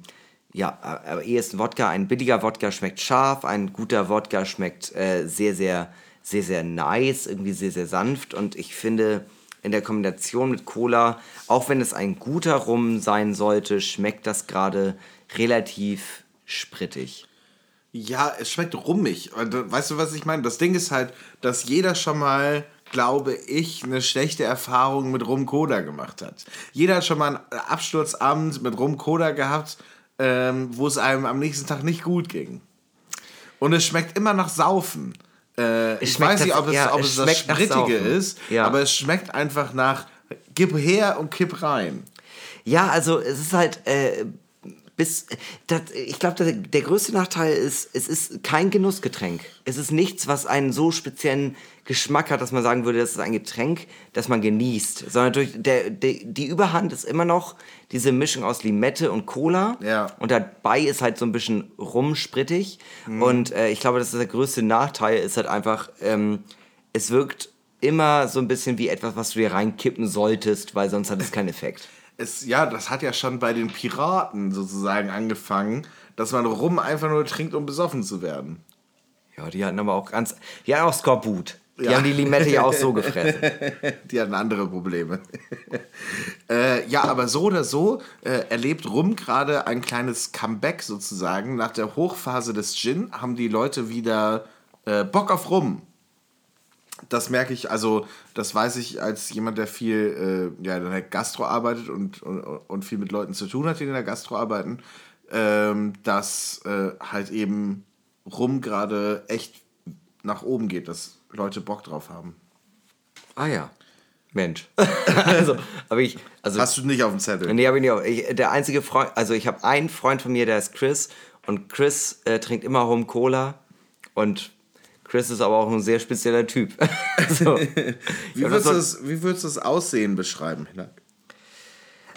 ja, aber ehesten Wodka. Ein billiger Wodka schmeckt scharf, ein guter Wodka schmeckt äh, sehr, sehr, sehr, sehr nice, irgendwie sehr, sehr sanft. Und ich finde, in der Kombination mit Cola, auch wenn es ein guter Rum sein sollte, schmeckt das gerade relativ sprittig. Ja, es schmeckt rummig. Äh, Weißt du, was ich meine? Das Ding ist halt, dass jeder schon mal, glaube ich, eine schlechte Erfahrung mit Rum Cola gemacht hat. Jeder hat schon mal einen Absturzabend mit Rum Cola gehabt, ähm, wo es einem am nächsten Tag nicht gut ging. Und es schmeckt immer nach Saufen. Äh, ich weiß nicht, ob es, ja, ob es es das Sprittige ist, Ja. aber es schmeckt einfach nach Gib her und kipp rein. Ja, also es ist halt äh, bis das, ich glaube, der, der größte Nachteil ist, es ist kein Genussgetränk. Es ist nichts, was einen so speziellen Geschmack hat, dass man sagen würde, das ist ein Getränk, das man genießt, sondern durch der, der die Überhand ist immer noch diese Mischung aus Limette und Cola Ja. und dabei ist halt so ein bisschen rumsprittig und äh, ich glaube, das ist der größte Nachteil ist halt einfach ähm, es wirkt immer so ein bisschen wie etwas, was du dir reinkippen solltest, weil sonst hat es keinen Effekt. Es, ja, das hat ja schon bei den Piraten sozusagen angefangen, dass man rum einfach nur trinkt, um besoffen zu werden. Ja, die hatten aber auch ganz. Die hatten auch Skorbut. Die Ja. haben die Limette ja auch so gefressen. Die hatten andere Probleme. äh, ja, aber so oder so äh, erlebt Rum gerade ein kleines Comeback sozusagen. Nach der Hochphase des Gin haben die Leute wieder äh, Bock auf Rum. Das merke ich, also das weiß ich als jemand, der viel äh, ja, in der Gastro arbeitet und, und, und viel mit Leuten zu tun hat, die in der Gastro arbeiten, ähm, dass äh, halt eben Rum gerade echt nach oben geht, dass Leute Bock drauf haben. Ah ja. Mensch. also, aber ich. Also, Hast du nicht auf dem Zettel? Nee, hab ich nicht. auch. Ich, der einzige Freund, also ich habe einen Freund von mir, der ist Chris. Und Chris äh, trinkt immer Home Cola. Und Chris ist aber auch ein sehr spezieller Typ. also, Wie würdest, das du das, wie würdest du das Aussehen beschreiben?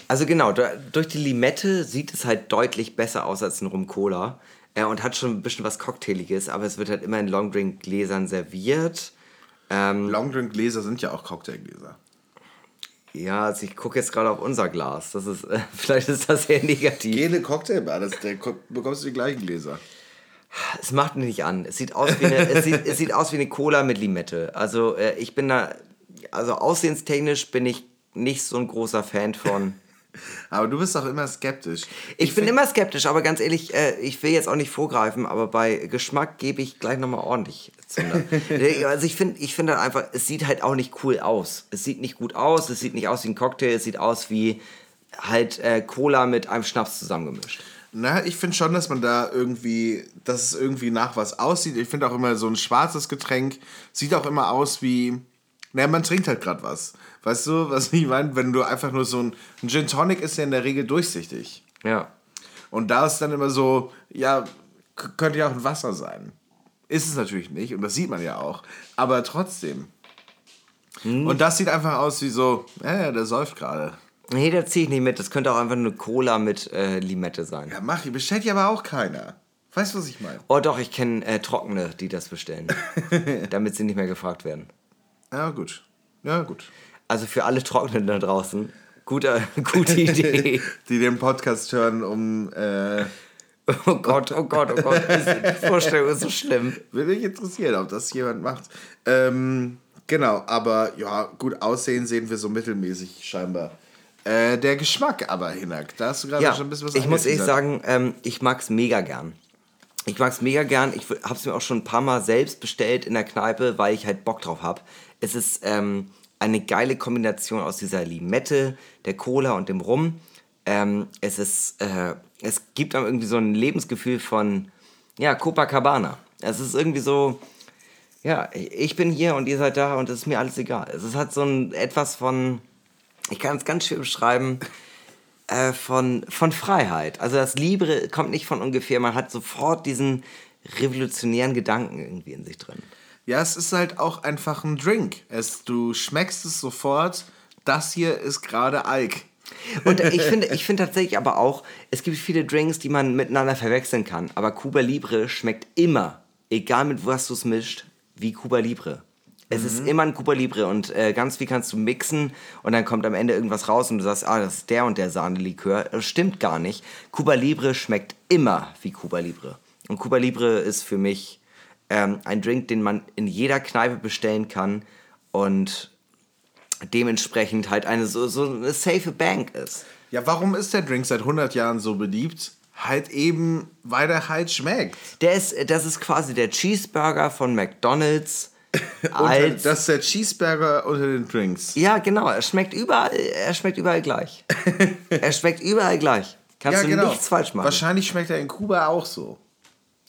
Also genau, da, durch die Limette sieht es halt deutlich besser aus als ein Rum Cola. Äh, und hat schon ein bisschen was Cocktailiges, aber es wird halt immer in Longdrink-Gläsern serviert. Ähm, Longdrink-Gläser sind ja auch Cocktailgläser. ja, also ich gucke jetzt gerade auf unser Glas. Das ist, äh, vielleicht ist das sehr negativ. Jede Cocktailbar, das, da ko- bekommst du die gleichen Gläser. Es macht mich nicht an. Es sieht aus wie eine, es sieht, es sieht aus wie eine Cola mit Limette. Also äh, ich bin da, also aussehenstechnisch bin ich nicht so ein großer Fan von. Aber du bist auch immer skeptisch. Ich, bin immer skeptisch, aber ganz ehrlich, äh, ich will jetzt auch nicht vorgreifen, aber bei Geschmack gebe ich gleich nochmal ordentlich Zunder. also ich finde ich find halt einfach, es sieht halt auch nicht cool aus. Es sieht nicht gut aus, es sieht nicht aus wie ein Cocktail, es sieht aus wie halt äh, Cola mit einem Schnaps zusammengemischt. Na, ich finde schon, dass man da irgendwie, dass es irgendwie nach was aussieht. Ich finde auch immer so ein schwarzes Getränk sieht auch immer aus wie, naja, man trinkt halt gerade was. Weißt du, was ich meine? Wenn du einfach nur so ein, ein Gin Tonic ist ja in der Regel durchsichtig. Ja. Und da ist dann immer so, ja, könnte ja auch ein Wasser sein. Ist es natürlich nicht und das sieht man ja auch. Aber trotzdem. Und das sieht einfach aus wie so, ja, ja, der säuft gerade. Nee, da ziehe ich nicht mit. Das könnte auch einfach eine Cola mit äh, Limette sein. Ja, mach ich, bestellt ja aber auch keiner. Weißt du, was ich meine? Oh doch, ich kenne äh, Trockene, die das bestellen. damit sie nicht mehr gefragt werden. Ja, gut. Ja, gut. Also für alle Trockenen da draußen, guter, gute Idee. Die den Podcast hören, um. Äh, Oh Gott, oh Gott, oh Gott. Die Vorstellung ist so schlimm. würde mich interessieren, ob das jemand macht. Ähm, genau, aber ja, gut aussehen sehen wir so mittelmäßig scheinbar. Äh, der Geschmack aber, Hinak, da hast du gerade Ja, schon ein bisschen was ich muss ehrlich sagen, ähm, ich mag's mega gern. Ich mag's mega gern. Ich habe es mir auch schon ein paar Mal selbst bestellt in der Kneipe, weil ich halt Bock drauf habe. Es ist ähm, eine geile Kombination aus dieser Limette, der Cola und dem Rum. Ähm, es ist, äh, es gibt einem irgendwie so ein Lebensgefühl von, ja, Copacabana. Es ist irgendwie so, ja, ich bin hier und ihr seid da und es ist mir alles egal. Es halt so ein etwas von, ich kann es ganz schön beschreiben, äh, von, von Freiheit. Also das Libre kommt nicht von ungefähr, man hat sofort diesen revolutionären Gedanken irgendwie in sich drin. Ja, es ist halt auch einfach ein Drink. Es, du schmeckst es sofort, das hier ist gerade Alk. Und ich finde, ich finde tatsächlich aber auch, es gibt viele Drinks, die man miteinander verwechseln kann. Aber Cuba Libre schmeckt immer, egal mit was du es mischt, wie Cuba Libre. Es ist immer ein Cuba Libre und äh, ganz viel kannst du mixen und dann kommt am Ende irgendwas raus und du sagst, ah, das ist der und der Sahnelikör. Das stimmt gar nicht. Cuba Libre schmeckt immer wie Cuba Libre. Und Cuba Libre ist für mich ähm, ein Drink, den man in jeder Kneipe bestellen kann und dementsprechend halt eine so, so eine safe Bank ist. Ja, warum ist der Drink seit 100 Jahren so beliebt? Halt eben, weil der halt schmeckt. Der ist, das ist quasi der Cheeseburger von McDonald's. Als, das ist der Cheeseburger unter den Drinks. ja, genau. Er schmeckt überall, er schmeckt überall gleich. er schmeckt überall gleich. Kannst du nichts falsch machen. genau. Wahrscheinlich schmeckt er in Kuba auch so.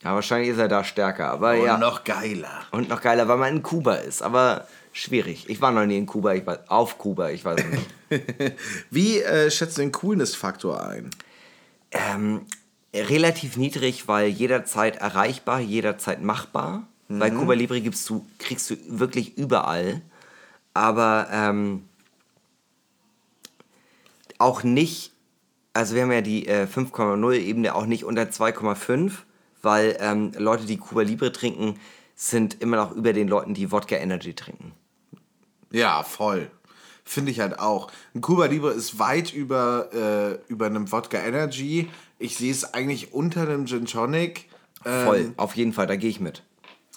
Ja, wahrscheinlich ist er da stärker. Aber Und ja. noch geiler. Und noch geiler, weil man in Kuba ist. Aber schwierig. Ich war noch nie in Kuba, ich war auf Kuba, ich weiß es nicht. Wie äh, schätzt du den Coolness-Faktor ein? Ähm, relativ niedrig, weil jederzeit erreichbar, jederzeit machbar. Bei Cuba Libre gibst du, kriegst du wirklich überall. Aber ähm, auch nicht, also wir haben ja die äh, 5,0 Ebene auch nicht unter 2,5, weil ähm, Leute, die Cuba Libre trinken, sind immer noch über den Leuten, die Wodka Energy trinken. Ja, voll. Finde ich halt auch. Ein Cuba Libre ist weit über, äh, über einem Wodka Energy. Ich sehe es eigentlich unter einem Gin Tonic. Voll, auf jeden Fall, da gehe ich mit.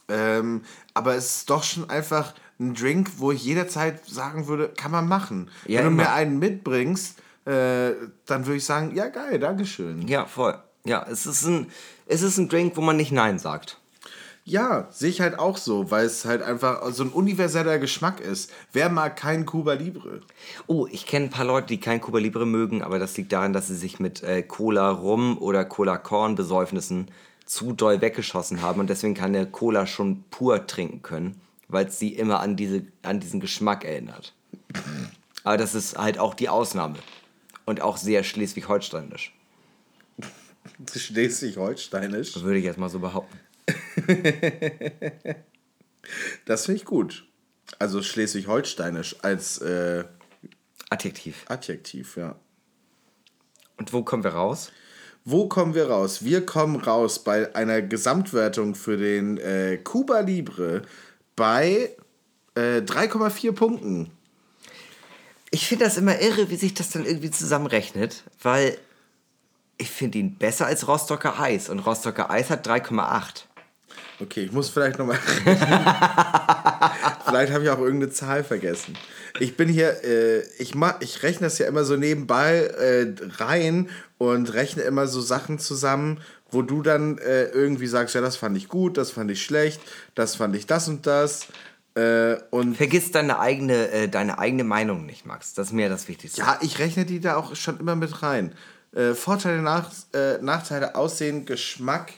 Ähm, aber es ist doch schon einfach ein Drink, wo ich jederzeit sagen würde, kann man machen. Ja, Wenn du immer. mir einen mitbringst, äh, dann würde ich sagen, ja geil, Dankeschön. Ja, voll. Ja, es ist ein, es ist ein Drink, wo man nicht Nein sagt. Ja, sehe ich halt auch so, weil es halt einfach so ein universeller Geschmack ist. Wer mag kein Cuba Libre? Oh, ich kenne ein paar Leute, die kein Cuba Libre mögen, aber das liegt daran, dass sie sich mit äh, Cola Rum oder Cola Korn Besäufnissen zu doll weggeschossen haben und deswegen keine Cola schon pur trinken können, weil es sie immer an, diese, an diesen Geschmack erinnert. Aber das ist halt auch die Ausnahme. Und auch sehr schleswig-holsteinisch, Schleswig-Holsteinisch. würde ich jetzt mal so behaupten. Das finde ich gut. Also Schleswig-Holsteinisch als äh, Adjektiv. Adjektiv, ja. Und wo kommen wir raus? Wo kommen wir raus? Wir kommen raus bei einer Gesamtwertung für den äh, Cuba Libre bei äh, 3,4 Punkten. Ich finde das immer irre, wie sich das dann irgendwie zusammenrechnet, weil ich finde ihn besser als Rostocker Eis und Rostocker Eis hat 3,8. Okay, ich muss vielleicht nochmal. vielleicht habe ich auch irgendeine Zahl vergessen. Ich bin hier, äh, ich, mach, ich rechne das ja immer so nebenbei äh, rein und rechne immer so Sachen zusammen, wo du dann äh, irgendwie sagst, ja, das fand ich gut, das fand ich schlecht, das fand ich das und das. Äh, und Vergiss deine eigene, äh, deine eigene Meinung nicht, Max. Das ist mir das Wichtigste. ja, ich rechne die da auch schon immer mit rein. Äh, Vorteile, Nach äh, Nachteile, Aussehen, Geschmack.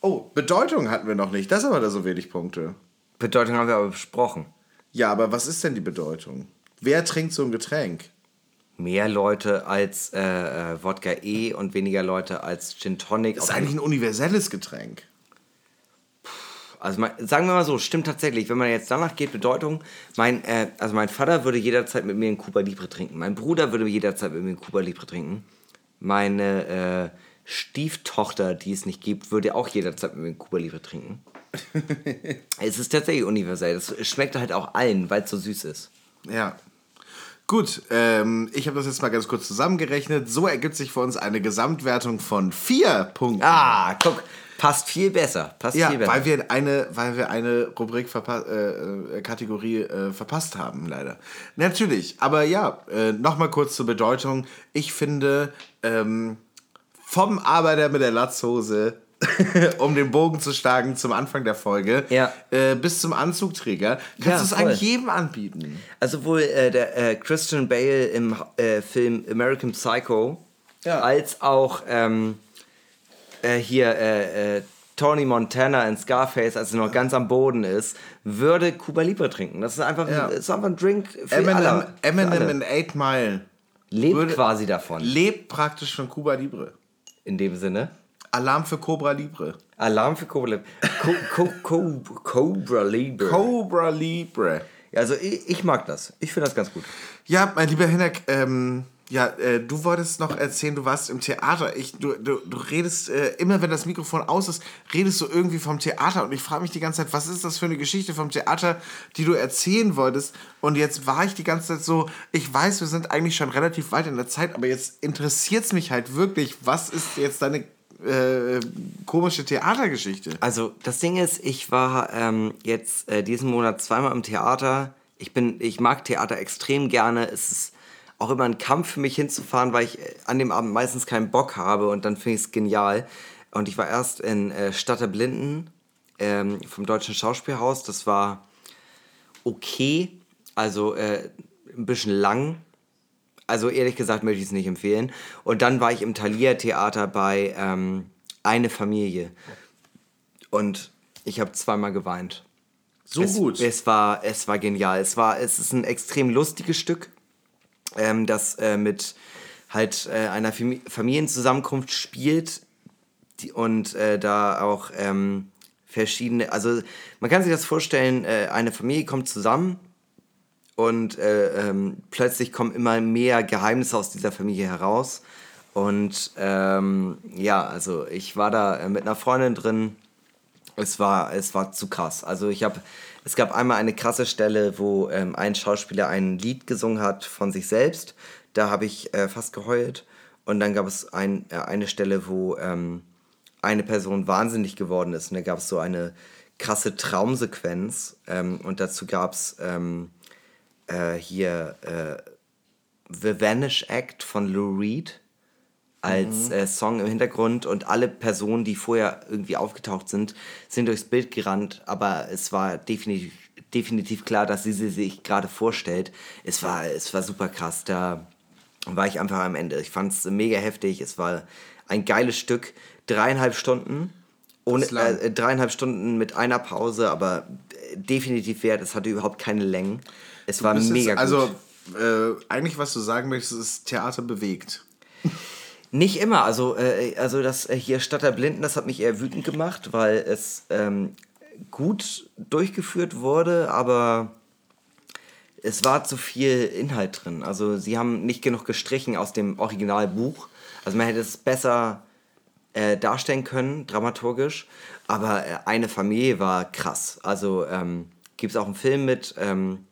Oh, Bedeutung hatten wir noch nicht. Das aber da so wenig Punkte. Bedeutung haben wir aber besprochen. Ja, aber was ist denn die Bedeutung? Wer trinkt so ein Getränk? Mehr Leute als äh, äh, Wodka E und weniger Leute als Gin Tonic. Das ist eigentlich ein universelles Getränk. Also mein, sagen wir mal so, stimmt tatsächlich. Wenn man jetzt danach geht, Bedeutung, mein, äh, also mein Vater würde jederzeit mit mir einen Cuba Libre trinken. Mein Bruder würde jederzeit mit mir einen Cuba Libre trinken. Meine äh, Stieftochter, die es nicht gibt, würde auch jederzeit mit mir einen Cuba Libre trinken. es ist tatsächlich universell. Es schmeckt halt auch allen, weil es so süß ist. Ja. Gut, ähm, ich habe das jetzt mal ganz kurz zusammengerechnet. So ergibt sich für uns eine Gesamtwertung von vier Punkten. Ah, guck, passt viel besser. Passt ja, viel besser. weil wir eine, weil wir eine Rubrik äh, äh, Kategorie äh, verpasst haben, leider. Natürlich, aber ja, äh, nochmal kurz zur Bedeutung. Ich finde, ähm, vom Arbeiter mit der Latzhose, um den Bogen zu schlagen zum Anfang der Folge, Ja. äh, bis zum Anzugträger, kannst du es eigentlich jedem anbieten. Also wohl äh, der äh, Christian Bale im äh, Film American Psycho, Ja. als auch ähm, äh, hier äh, Tony Montana in Scarface, als er noch ganz am Boden ist, würde Cuba Libre trinken. Das ist einfach, Ja. ein, ist einfach ein Drink für Eminem, alle. Eminem in 8 Mile Lebt würde- quasi davon, lebt praktisch von Cuba Libre. in dem Sinne. Alarm für Cobra Libre. Alarm für Cuba Libre. Co Co Co Cobra Libre. Cobra Libre. Also ich, ich mag das. Ich finde das ganz gut. Ja, mein lieber Hinek, ähm, ja, äh, du wolltest noch erzählen, du warst im Theater. Ich, du, du, du redest, äh, immer wenn das Mikrofon aus ist, redest du irgendwie vom Theater. Und ich frage mich die ganze Zeit, was ist das für eine Geschichte vom Theater, die du erzählen wolltest? Und jetzt war ich die ganze Zeit so, ich weiß, wir sind eigentlich schon relativ weit in der Zeit, aber jetzt interessiert es mich halt wirklich, was ist jetzt deine äh, komische Theatergeschichte? Also das Ding ist, ich war ähm, jetzt äh, diesen Monat zweimal im Theater. Ich bin, ich mag Theater extrem gerne. Es ist auch immer ein Kampf für mich hinzufahren, weil ich äh, an dem Abend meistens keinen Bock habe und dann finde ich es genial. Und ich war erst in äh, Stadt der Blinden ähm, vom Deutschen Schauspielhaus. Das war okay, also äh, ein bisschen lang. Also ehrlich gesagt möchte ich es nicht empfehlen. Und dann war ich im Thalia Theater bei ähm, Eine Familie. Und ich habe zweimal geweint. So es, gut. Es war, es war genial. Es war, es ist ein extrem lustiges Stück, ähm, das äh, mit halt äh, einer Fam Familienzusammenkunft spielt die, und äh, da auch ähm, verschiedene, also man kann sich das vorstellen, äh, eine Familie kommt zusammen und äh, ähm, plötzlich kommen immer mehr Geheimnisse aus dieser Familie heraus. Und ähm, ja, also ich war da äh, mit einer Freundin drin. Es war, es war zu krass. Also ich habe, es gab einmal eine krasse Stelle, wo ähm, ein Schauspieler ein Lied gesungen hat von sich selbst. Da habe ich äh, fast geheult. Und dann gab es ein, äh, eine Stelle, wo ähm, eine Person wahnsinnig geworden ist. Und da gab es so eine krasse Traumsequenz. Ähm, und dazu gab es ähm, äh, hier äh, The Vanish Act von Lou Reed als äh, Song im Hintergrund und alle Personen, die vorher irgendwie aufgetaucht sind, sind durchs Bild gerannt, aber es war definitiv, definitiv klar, dass sie sie sich gerade vorstellt. Es war, es war super krass, da war ich einfach am Ende. Ich fand es mega heftig, es war ein geiles Stück, dreieinhalb Stunden, ohne, äh, dreieinhalb Stunden mit einer Pause, aber äh, definitiv wert, es hatte überhaupt keine Längen. Es war Das ist- mega gut. Also, äh, eigentlich, was du sagen möchtest, ist Theater bewegt. Nicht immer. Also, äh, also das äh, hier Stadt der Blinden, das hat mich eher wütend gemacht, weil es ähm, gut durchgeführt wurde, aber es war zu viel Inhalt drin. Also sie haben nicht genug gestrichen aus dem Originalbuch. Also man hätte es besser äh, darstellen können, dramaturgisch. Aber äh, eine Familie war krass. Also ähm, gibt es auch einen Film mit, ähm,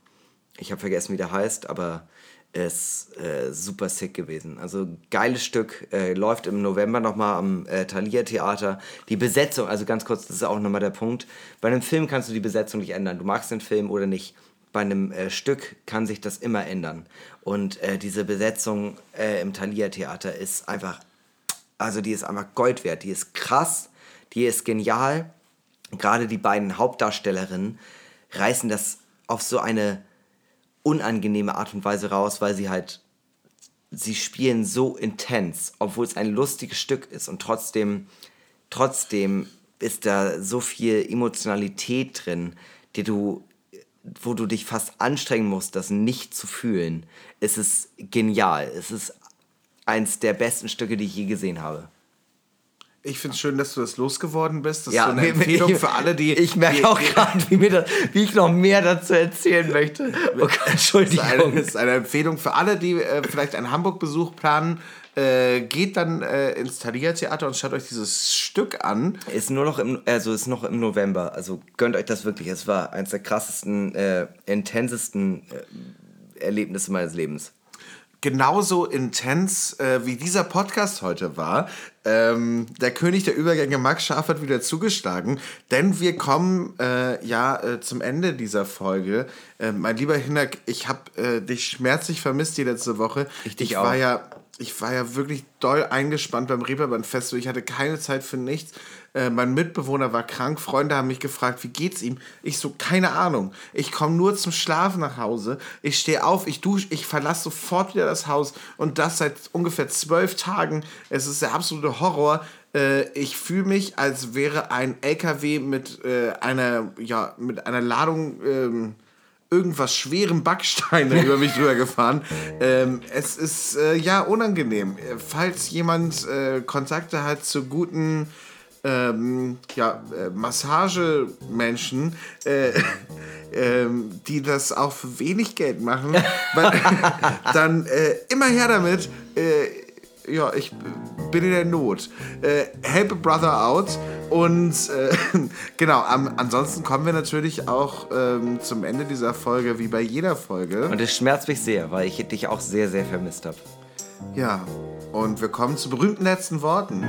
ich habe vergessen, wie der heißt, aber ist äh, super sick gewesen. Also geiles Stück, äh, läuft im November nochmal am äh, Thalia Theater. Die Besetzung, also ganz kurz, das ist auch nochmal der Punkt. Bei einem Film kannst du die Besetzung nicht ändern. Du magst den Film oder nicht. Bei einem äh, Stück kann sich das immer ändern. Und äh, diese Besetzung äh, im Thalia Theater ist einfach, also die ist einfach Gold wert. Die ist krass, die ist genial. Gerade die beiden Hauptdarstellerinnen reißen das auf so eine unangenehme Art und Weise raus, weil sie halt, sie spielen so intens, obwohl es ein lustiges Stück ist und trotzdem, trotzdem ist da so viel Emotionalität drin, die du, wo du dich fast anstrengen musst, das nicht zu fühlen. Es ist genial. Es ist eins der besten Stücke, die ich je gesehen habe. Ich finde es schön, dass du das losgeworden bist. Das Ja, ist so eine Empfehlung ich- für alle, die. Ich merke auch gerade, wie, das- wie ich noch mehr dazu erzählen möchte. Oh Gott, Das ist, eine, Entschuldigung. das ist eine Empfehlung für alle, die äh, vielleicht einen Hamburg-Besuch planen. Äh, geht dann äh, ins Thalia Theater und schaut euch dieses Stück an. Ist nur noch im, also ist noch im November. Also gönnt euch das wirklich. Es war eines der krassesten, äh, intensesten äh, Erlebnisse meines Lebens. Genauso intens äh, wie dieser Podcast heute war. Ähm, der König der Übergänge Max Scharf hat wieder zugeschlagen, denn wir kommen äh, ja äh, zum Ende dieser Folge. Äh, mein lieber Hinak, ich habe äh, dich schmerzlich vermisst die letzte Woche. Ich dich war auch. ja ich war ja wirklich doll eingespannt beim Reeperbahn Festival. Ich hatte keine Zeit für nichts. Äh, mein Mitbewohner war krank. Freunde haben mich gefragt, wie geht's ihm? Ich so, keine Ahnung. Ich komme nur zum Schlafen nach Hause. Ich stehe auf, ich dusche, ich verlasse sofort wieder das Haus. Und das seit ungefähr zwölf Tagen. Es ist der absolute Horror. Äh, ich fühle mich, als wäre ein LKW mit äh, einer, ja, mit einer Ladung. Ähm, irgendwas schwerem Backsteine über mich drüber gefahren. Ähm, es ist äh, ja unangenehm. Äh, Falls jemand äh, Kontakte hat zu guten ähm, ja, äh, Massagemenschen, äh, ähm, die das auch für wenig Geld machen, weil, dann äh, immer her damit. Ja, ich bin in der Not. Äh, help a brother out. Und äh, genau, am, ansonsten kommen wir natürlich auch ähm, zum Ende dieser Folge, wie bei jeder Folge. Und es schmerzt mich sehr, weil ich dich auch sehr, sehr vermisst habe. Ja, und wir kommen zu berühmten letzten Worten.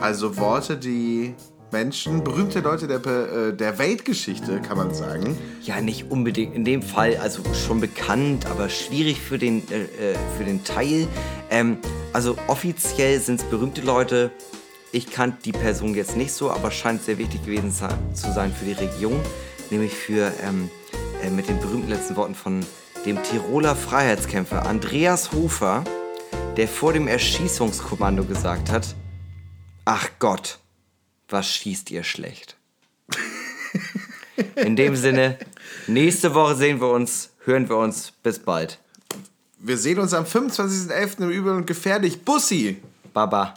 Also Worte, die Menschen, berühmte Leute der, äh, der Weltgeschichte, kann man sagen. Ja, nicht unbedingt. In dem Fall, also schon bekannt, aber schwierig für den, äh, äh, für den Teil. Ähm, also offiziell sind es berühmte Leute. Ich kannte die Person jetzt nicht so, aber scheint sehr wichtig gewesen zu sein für die Region. Nämlich für, ähm, äh, mit den berühmten letzten Worten von dem Tiroler Freiheitskämpfer Andreas Hofer, der vor dem Erschießungskommando gesagt hat, ach Gott, was schießt ihr schlecht? In dem Sinne, nächste Woche sehen wir uns, hören wir uns. Bis bald. Wir sehen uns am 25.11. im Übel und Gefährlich. Bussi! Baba.